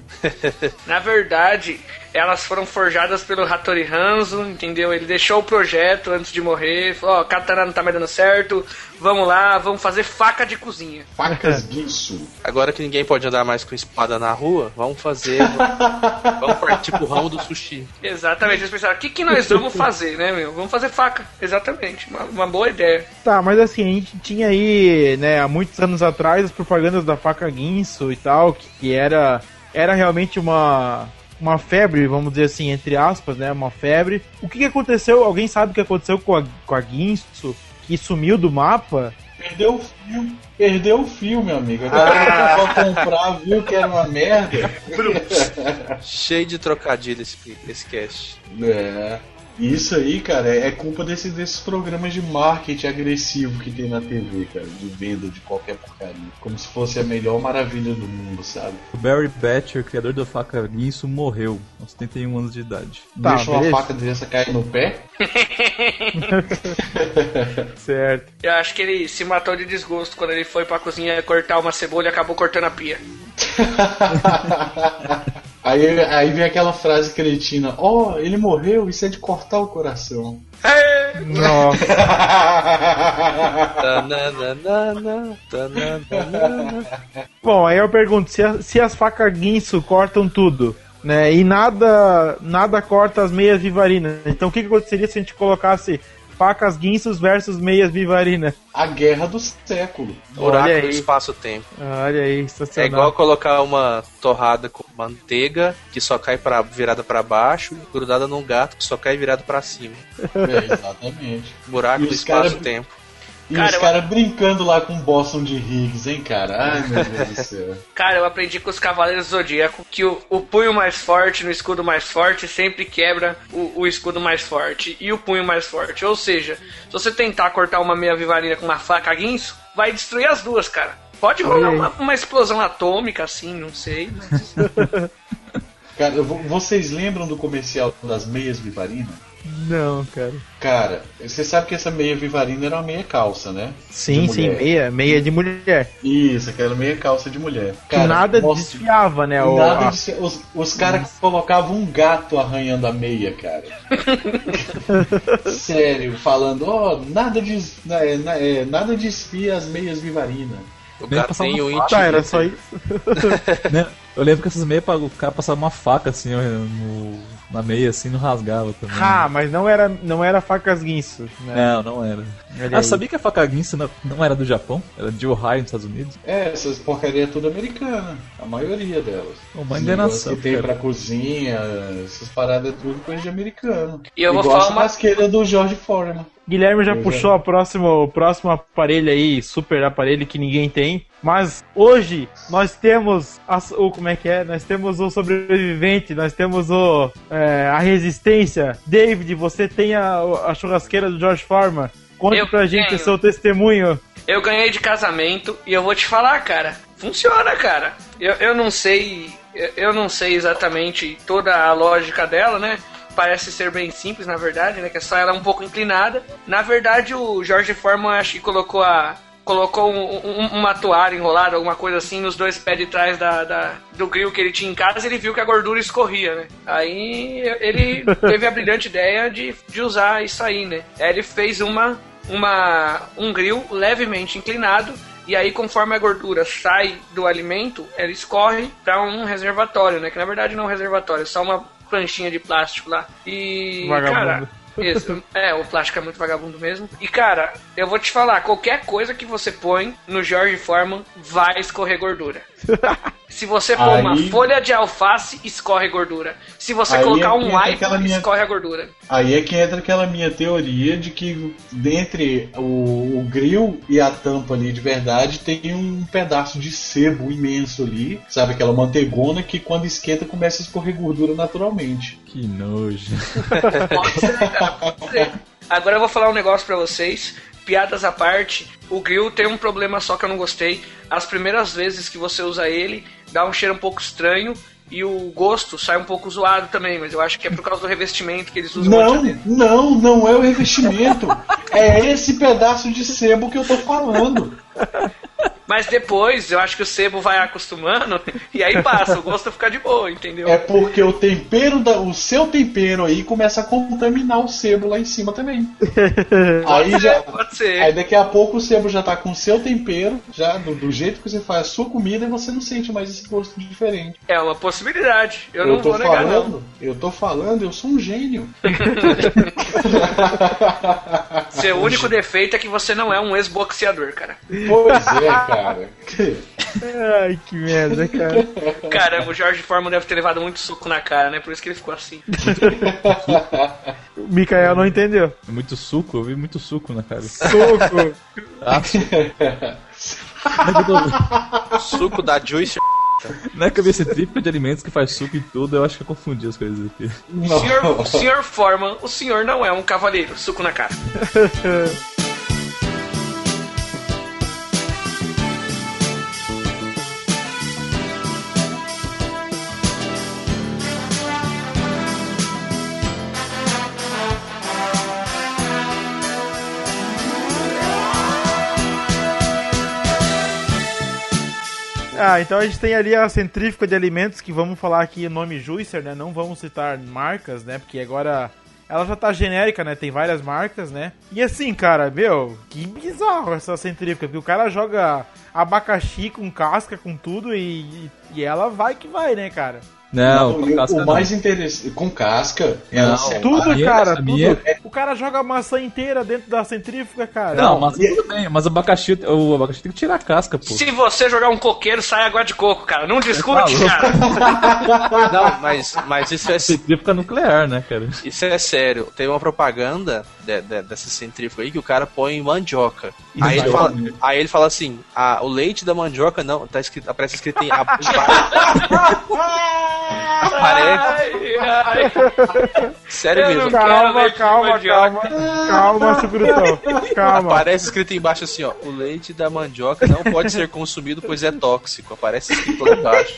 S6: Na verdade, elas foram forjadas pelo Hattori Hanzo, entendeu? Ele deixou o projeto antes de morrer, falou, ó, katana não tá mais dando certo, vamos lá, vamos fazer faca de cozinha.
S4: Facas guinso.
S3: Agora que ninguém pode andar mais com espada na rua, vamos fazer. vamos partir pro ramo do sushi.
S6: Exatamente, eles pensaram, o que, que nós vamos fazer, né, meu? Vamos fazer faca, exatamente, uma, uma boa ideia.
S2: Tá, mas assim, a gente tinha aí, né, há muitos anos atrás, as propagandas da faca Guinso e tal, que, que era, era realmente uma, uma febre, vamos dizer assim, entre aspas, né? Uma febre. O que, que aconteceu? Alguém sabe o que aconteceu com a, com a Guinso? Que sumiu do mapa?
S4: Perdeu o filme. Perdeu o filme, amigo. Agora ah. foi comprar, viu que era uma merda.
S3: Cheio de trocadilho esse, esse cast.
S4: É. Isso aí, cara, é culpa desse, desses programas de marketing agressivo que tem na TV, cara, de venda de qualquer porcaria. Como se fosse a melhor maravilha do mundo, sabe?
S5: O Barry Batcher, criador da faca Nisso, morreu aos 71 anos de idade.
S4: Tá, Deixou beleza. a faca dessa cair no pé?
S2: certo.
S6: Eu acho que ele se matou de desgosto quando ele foi pra cozinha cortar uma cebola e acabou cortando a pia.
S4: Aí, aí vem aquela frase cretina: Ó, oh, ele morreu, isso é de cortar o coração.
S2: Nossa. Bom, aí eu pergunto: se, a, se as facas guinso cortam tudo, né? E nada, nada corta as meias vivarinas. Então o que, que aconteceria se a gente colocasse Facas Guinsos versus Meias Vivarina.
S4: A guerra do século.
S3: Oráculo do espaço-tempo.
S2: Olha aí,
S3: É igual colocar uma torrada com manteiga que só cai para virada para baixo, grudada num gato que só cai virado para cima.
S4: É, exatamente.
S3: Buraco do espaço-tempo.
S4: E cara, os caras eu... brincando lá com Boston de Higgs, hein, cara? Ai, meu Deus do céu.
S6: Cara, eu aprendi com os Cavaleiros do Zodíaco que o, o, punho mais forte no escudo mais forte sempre quebra o, o, escudo mais forte e o punho mais forte. Ou seja, se você tentar cortar uma meia vivarina com uma faca guinso, vai destruir as duas, cara. Pode rolar uma, uma, explosão atômica, assim, não sei. Mas...
S4: cara, vocês lembram do comercial das meias vivarinas?
S2: Não, cara.
S4: Cara, você sabe que essa meia vivarina era uma meia calça, né?
S2: Sim, sim, meia, meia de mulher.
S4: Isso, aquela meia calça de mulher.
S2: Cara, que nada desfiava, né?
S4: O, nada a... desfiava. Os, os caras colocavam um gato arranhando a meia, cara. Sério, falando, ó, oh, nada, des... Né, né, é, nada desfia as meias vivarinas.
S3: O gatinho
S2: Tá, era só isso.
S5: Né? Eu lembro que essas meias o cara passava uma faca assim no, na meia assim não rasgava também.
S2: Ah, mas não era, não era facas guinso.
S5: Né? Não, não era. ah, sabia que a faca guinso não, não era do Japão? Era de Ohio, nos Estados Unidos?
S4: É, essas porcaria é tudo americana. A maioria delas.
S5: Uma enganação.
S4: que tem cara. pra cozinha, essas paradas é tudo coisa de americano.
S6: E eu vou Igual falar
S4: a churrasqueira uma... do George Foreman.
S2: Guilherme já puxou a próxima, o próximo aparelho aí, super aparelho que ninguém tem. Mas hoje nós temos a, o como é que é? Nós temos o sobrevivente, nós temos o é, a resistência. David, você tem a, a churrasqueira do George Foreman. Conte eu pra gente tenho. o seu testemunho.
S6: Eu ganhei de casamento e eu vou te falar, cara. Funciona, cara. Eu, eu não sei. Eu, eu não sei exatamente toda a lógica dela, né? Parece ser bem simples, na verdade, né? Que é só ela um pouco inclinada. Na verdade, o Jorge Foreman acho que colocou a colocou um, um, uma toalha enrolada, alguma coisa assim, nos dois pés de trás da, da, do grill que ele tinha em casa, ele viu que a gordura escorria, né? Aí ele teve a brilhante ideia de, de usar isso aí, né? Aí ele fez uma, uma, um grill levemente inclinado e aí conforme a gordura sai do alimento, ela escorre para um reservatório, né? Que na verdade não é um reservatório, é só uma pranchinha de plástico lá. E,
S2: Vagabundo.
S6: cara, isso, é, o plástico é muito vagabundo mesmo. E cara, eu vou te falar, qualquer coisa que você põe no George Foreman vai escorrer gordura. Se você pôr aí, uma folha de alface, escorre gordura. Se você colocar é um iPhone, minha, escorre a gordura.
S4: Aí é que entra aquela minha teoria de que dentre o, o grill e a tampa ali de verdade tem um pedaço de sebo imenso ali, sabe? Aquela manteigona que quando esquenta começa a escorrer gordura naturalmente.
S5: Que nojo.
S6: Pode ser, cara. Pode ser. Agora eu vou falar um negócio para vocês piadas à parte, o grill tem um problema só que eu não gostei. As primeiras vezes que você usa ele, dá um cheiro um pouco estranho e o gosto sai um pouco zoado também, mas eu acho que é por causa do revestimento que eles usam.
S4: Não, não, não é o revestimento. é esse pedaço de sebo que eu tô falando.
S6: Mas depois, eu acho que o sebo vai acostumando e aí passa, o gosto fica de boa, entendeu?
S4: É porque o tempero, da, o seu tempero aí começa a contaminar o sebo lá em cima também. aí
S6: pode
S4: já,
S6: ser, pode ser.
S4: Aí daqui a pouco o sebo já tá com o seu tempero, já do, do, jeito que você faz a sua comida e você não sente mais esse gosto diferente.
S6: É uma possibilidade. Eu, eu não vou negar
S4: falando,
S6: não.
S4: Eu tô falando, eu sou um gênio.
S6: Seu único defeito é que você não é um ex-boxeador, cara.
S4: Pois é, cara.
S2: Ai, que merda, cara.
S6: Caramba, o Jorge Foreman deve ter levado muito suco na cara, né? Por isso que ele ficou assim.
S2: O Mikael não entendeu.
S5: Muito suco, eu vi muito suco na cara.
S2: Suco.
S5: Ah,
S3: Suco da Juice.
S5: não é que eu vi esse tríplice de alimentos que faz suco e tudo, eu acho que eu confundi as coisas aqui.
S6: Senhor, senhor Foreman, o senhor não é um cavaleiro. Suco na cara.
S2: Ah, então a gente tem ali a centrífuga de alimentos que vamos falar aqui nome Juicer, né? Não vamos citar marcas, né? Porque agora ela já tá genérica, né? Tem várias marcas, né? E assim, cara, meu, que bizarro essa centrífuga, porque o cara joga abacaxi com casca, com tudo e, e ela vai que vai, né, cara?
S5: Não,
S4: Não,
S5: com
S4: o-
S5: casca
S4: o
S5: não.
S4: mais interessante. Com casca, ela
S5: Não,
S4: separa-
S2: Tudo,
S5: minha-
S2: cara, tudo.
S5: minha-
S2: O cara joga a maçã inteira dentro da centrífuga, cara.
S5: Não, mas tudo bem, mas abacaxi, o abacaxi tem que tirar a casca, pô.
S6: Se você jogar um coqueiro, sai água de coco, cara. Não discute,
S5: Tá
S6: cara.
S3: Não, mas, mas isso é
S5: Centrífuga nuclear, né, cara?
S3: Isso é sério. Tem uma propaganda de- de- dessa centrífuga aí que o cara põe mandioca.
S5: Isso
S3: Aí ele,
S5: aí.
S3: fala, aí ele fala assim: ah, o leite da mandioca não. Tá escrito, aparece escrito em. Aparece.
S6: Ai, ai.
S3: Sério
S6: Eu
S3: mesmo.
S2: Calma, calma, calma. Calma, Chucrutão. Calma.
S3: Aparece escrito embaixo assim, ó. O leite da mandioca não pode ser consumido, pois é tóxico. Aparece escrito lá embaixo.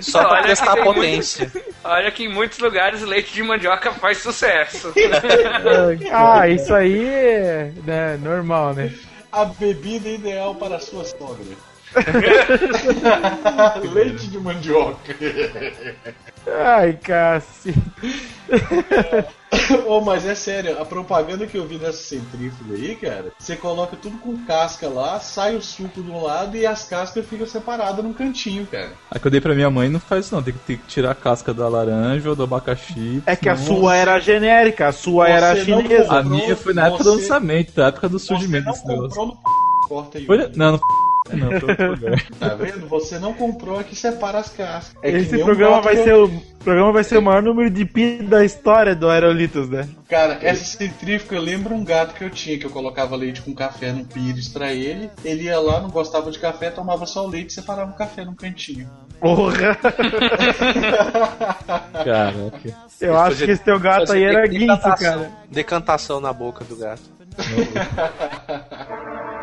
S3: Só pra
S6: Olha
S3: testar
S6: que
S3: a potência.
S6: Olha que em muitos lugares leite de mandioca faz sucesso.
S2: Ah, isso aí é né, normal, né?
S4: A bebida ideal para a sua sogra. Leite de mandioca.
S2: Ai, cacete.
S4: oh, mas é sério, a propaganda que eu vi dessa centrífuga aí, cara, você coloca tudo com casca lá, sai o suco de um lado e as cascas ficam separadas num cantinho, cara.
S5: A que eu dei pra minha mãe não faz isso não, tem que, tem que tirar a casca da laranja ou do abacaxi.
S2: É que a sua era genérica, a sua era
S4: Você não
S2: chinesa.
S5: A minha foi na época do
S4: Você-
S5: lançamento, da época do surgimento
S4: não
S5: desse negócio.
S4: comprou no corta aí.
S5: Foi- Não, não não, lugar.
S4: Tá vendo? Você não comprou a que separa as cascas. É
S2: Esse programa vai
S4: eu-
S2: ser o programa vai ser o maior número de pi da história do Aerolitos, né?
S4: Cara, essa centrífuga lembra um gato que eu tinha, que eu colocava leite com café no pires pra ele. Ele ia lá, não gostava de café, tomava só o leite e separava o café num cantinho.
S2: Porra!
S5: Caraca.
S2: Eu acho que esse teu gato aí era guinso, cara.
S3: Decantação na boca do gato.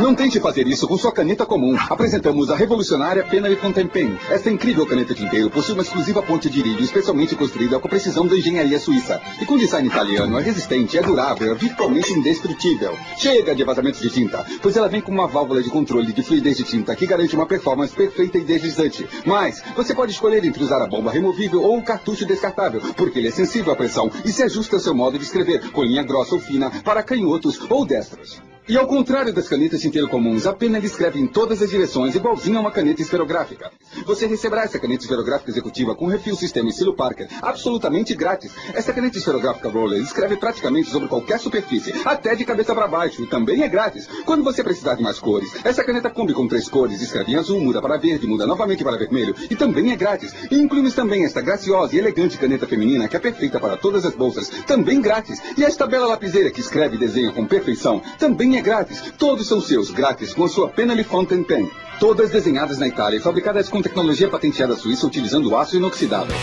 S15: Não tente fazer isso com sua caneta comum. Apresentamos a revolucionária Penny Fountain Pen. Esta incrível caneta tinteiro possui uma exclusiva ponte de irídio especialmente construída com precisão da engenharia suíça. E com design italiano, é resistente, é durável, é virtualmente indestrutível. Chega de vazamentos de tinta, pois ela vem com uma válvula de controle de fluidez de tinta que garante uma performance perfeita e deslizante. Mas, você pode escolher entre usar a bomba removível ou o cartucho descartável, porque ele é sensível à pressão e se ajusta ao seu modo de escrever, com linha grossa ou fina, para canhotos ou destros. E ao contrário das canetas tinteiro comuns, a pena ele escreve em todas as direções, igualzinho a uma caneta esferográfica. Você receberá essa caneta esferográfica executiva com refil sistema estilo Parker, absolutamente grátis. Essa caneta esferográfica Roller escreve praticamente sobre qualquer superfície, até de cabeça para baixo, também é grátis. Quando você precisar de mais cores, essa caneta Kombi com três cores, escreve em azul, muda para verde, muda novamente para vermelho, e também é grátis. E incluímos também esta graciosa e elegante caneta feminina, que é perfeita para todas as bolsas, também grátis. E esta bela lapiseira que escreve e desenha com perfeição, também é grátis. Todos são seus, grátis, com a sua Penally Fountain Pen. Todas desenhadas na Itália e fabricadas com tecnologia patenteada suíça utilizando aço inoxidável.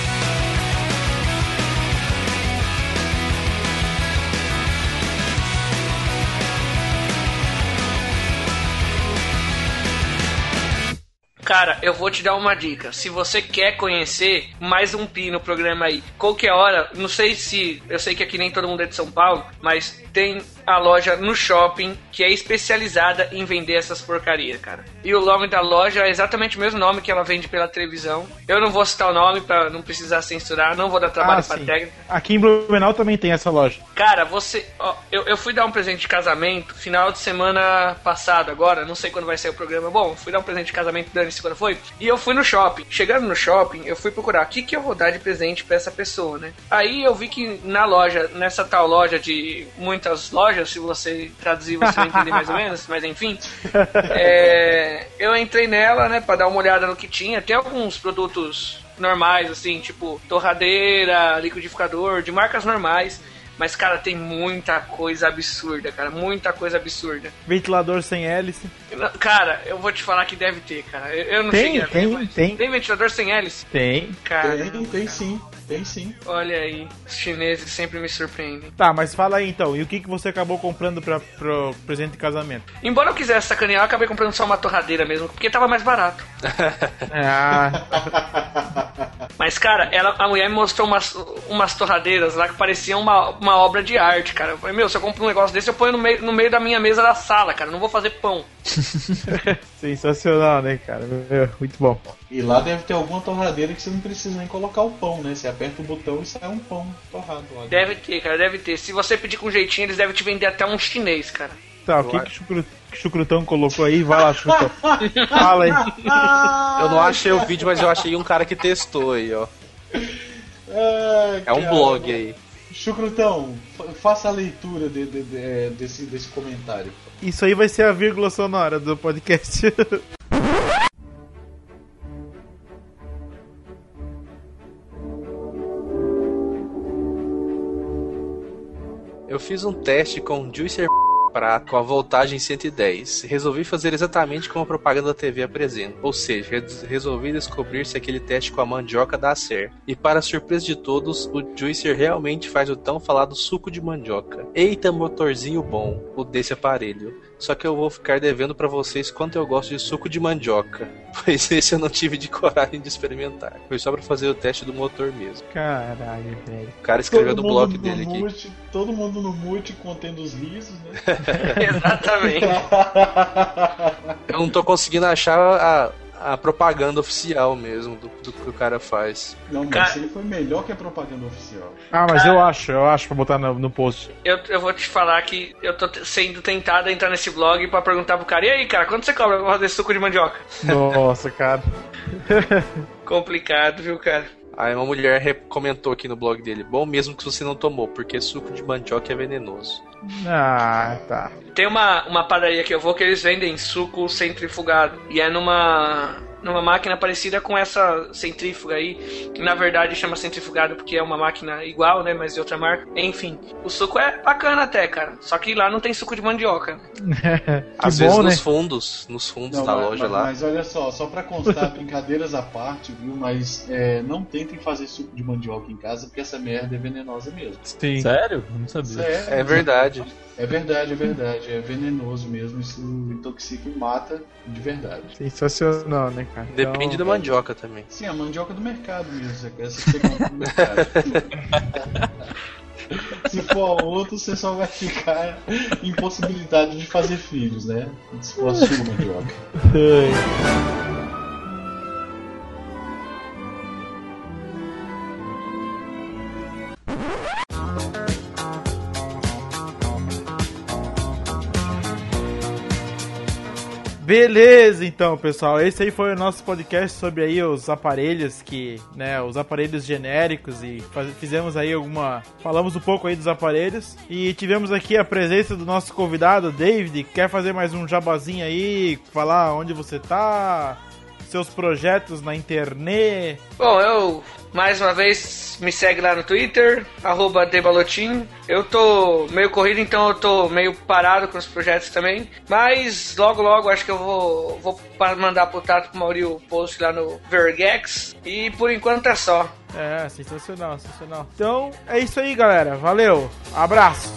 S6: Cara, eu vou te dar uma dica. Se você quer conhecer mais um pi no programa aí, qualquer hora, não sei se. Eu sei que aqui nem todo mundo é de São Paulo, mas tem a loja no shopping que é especializada em vender essas porcarias, cara. E o nome da loja é exatamente o mesmo nome que ela vende pela televisão. Eu não vou citar o nome pra não precisar censurar, não vou dar trabalho
S2: Ah,
S6: pra
S2: sim.
S6: técnica.
S2: Aqui em Blumenau também tem essa loja.
S6: Cara, você. ó, eu, eu fui dar um presente de casamento final de semana passado, agora, não sei quando vai ser o programa. Bom, fui dar um presente de casamento, dane-se quando foi. E eu fui no shopping. Chegando no shopping, eu fui procurar o que, que eu vou dar de presente pra essa pessoa, né? Aí eu vi que na loja, nessa tal loja de muitas lojas, estágio, se você traduzir você vai entender mais ou menos, mas enfim. É, eu entrei nela, né, pra dar uma olhada no que tinha. Tem alguns produtos normais, assim, tipo torradeira, liquidificador, de marcas normais. Mas, cara, tem muita coisa absurda, cara. Muita coisa absurda.
S2: Ventilador sem hélice.
S6: Cara, eu vou te falar que deve ter, cara. Eu, eu não
S2: Tem,
S6: cheguei a ver,
S2: tem,
S6: mas
S2: tem.
S6: Tem ventilador sem hélice?
S2: Tem.
S6: Cara,
S4: Tem, tem sim, tem sim.
S6: olha aí. Os chineses sempre me surpreendem.
S2: Tá, mas fala aí então. E o que, que você acabou comprando pra, pro presente de casamento?
S6: Embora eu quisesse sacanear, eu acabei comprando só uma torradeira mesmo, porque tava mais barato.
S2: Ah,
S6: Mas, cara, ela, a mulher me mostrou umas, umas torradeiras lá que pareciam uma, uma obra de arte, cara. Eu falei, meu, se eu compro um negócio desse, eu ponho no meio, no meio da minha mesa da sala, cara. Eu não vou fazer pão.
S2: sensacional, né, cara? Meu, Muito bom.
S4: E lá deve ter alguma torradeira que você não precisa nem colocar o pão, né? Você aperta o botão e sai um pão torrado lá.
S6: Deve ter, cara, deve ter. Se você pedir com jeitinho, eles devem te vender até um chinês, cara.
S2: Tá, o que, que, chucru, que Chucrutão colocou aí? Vai lá, Chucrutão. Fala aí.
S3: Eu não achei o vídeo, mas eu achei um cara que testou aí, ó. É um blog aí.
S4: Chucrutão, fa- faça a leitura de- de- de- é, desse, desse comentário.
S2: Isso aí vai ser a vírgula sonora do podcast.
S3: Eu fiz um teste com um Juicer Prato com a voltagem 110. Resolvi fazer exatamente como a propaganda da TV apresenta. Ou seja, re- resolvi descobrir se aquele teste com a mandioca dá certo. E para surpresa de todos, o Juicer realmente faz o tão falado suco de mandioca. Eita motorzinho bom, o desse aparelho. Só que eu vou ficar devendo pra vocês quanto eu gosto de suco de mandioca. Pois esse eu não tive de coragem de experimentar. Foi só pra fazer o teste do motor mesmo.
S2: Caralho, velho.
S3: O cara escreveu
S4: Todo
S3: no blog
S4: mundo
S3: dele
S4: no
S3: aqui.
S4: mute, todo mundo no mute contendo os risos, né?
S6: Exatamente.
S3: Eu não tô conseguindo achar a, a propaganda oficial mesmo do, do que o cara faz.
S4: Não, mas
S6: Cara-
S4: aí foi melhor que a propaganda oficial.
S2: Ah, mas eu acho, eu acho pra botar no, no post.
S6: Eu, eu vou te falar que eu tô sendo tentado a entrar nesse blog pra perguntar pro cara, e aí, cara, quanto você cobra pra fazer suco de mandioca?
S2: Nossa, cara.
S6: Complicado, viu, cara?
S3: Aí uma mulher comentou aqui no blog dele: Bom mesmo que você não tomou, porque suco de mandioca é venenoso.
S2: Ah, tá.
S6: Tem uma, uma padaria que eu vou que eles vendem suco centrifugado. E é numa, numa máquina parecida com essa centrífuga aí. Que na verdade chama centrifugado porque é uma máquina igual, né? Mas de outra marca. Enfim, o suco é bacana até, cara. Só que lá não tem suco de mandioca.
S3: Às
S2: bom,
S3: vezes
S2: né?
S3: nos fundos, nos fundos
S4: Não,
S3: da
S4: mas,
S3: loja
S4: mas-
S3: lá.
S4: mas olha só, só pra constar, brincadeiras à parte, viu? Mas é, não tentem fazer suco de mandioca em casa, porque essa merda é venenosa mesmo.
S2: Sim.
S5: Sério? Eu não sabia.
S4: Sério.
S3: É verdade.
S4: É verdade, é verdade. É venenoso mesmo. Isso intoxica e mata de verdade.
S2: Sensacional, né, cara?
S3: Depende da
S2: Então,
S3: mandioca também.
S4: Sim, a mandioca do mercado mesmo. Essa que você compra no mercado. Se for outro, você só vai ficar impossibilitado de fazer filhos, né? Se for a sua mandioca.
S2: Beleza, então, pessoal. Esse aí foi o nosso podcast sobre aí os aparelhos que, né, os aparelhos genéricos e faz- fizemos aí alguma, falamos um pouco aí dos aparelhos e tivemos aqui a presença do nosso convidado, David. Quer fazer mais um jabazinho aí, falar onde você tá, seus projetos na internet?
S6: Bom, eu mais uma vez me segue lá no Twitter, arroba Debalotin. Eu tô meio corrido, então eu tô meio parado com os projetos também. Mas logo logo acho que eu vou, vou mandar pro Tato pro Mauri o post lá no Vergex. E por enquanto é só.
S2: É, sensacional, sensacional. Então, é isso aí, galera. Valeu. Abraço.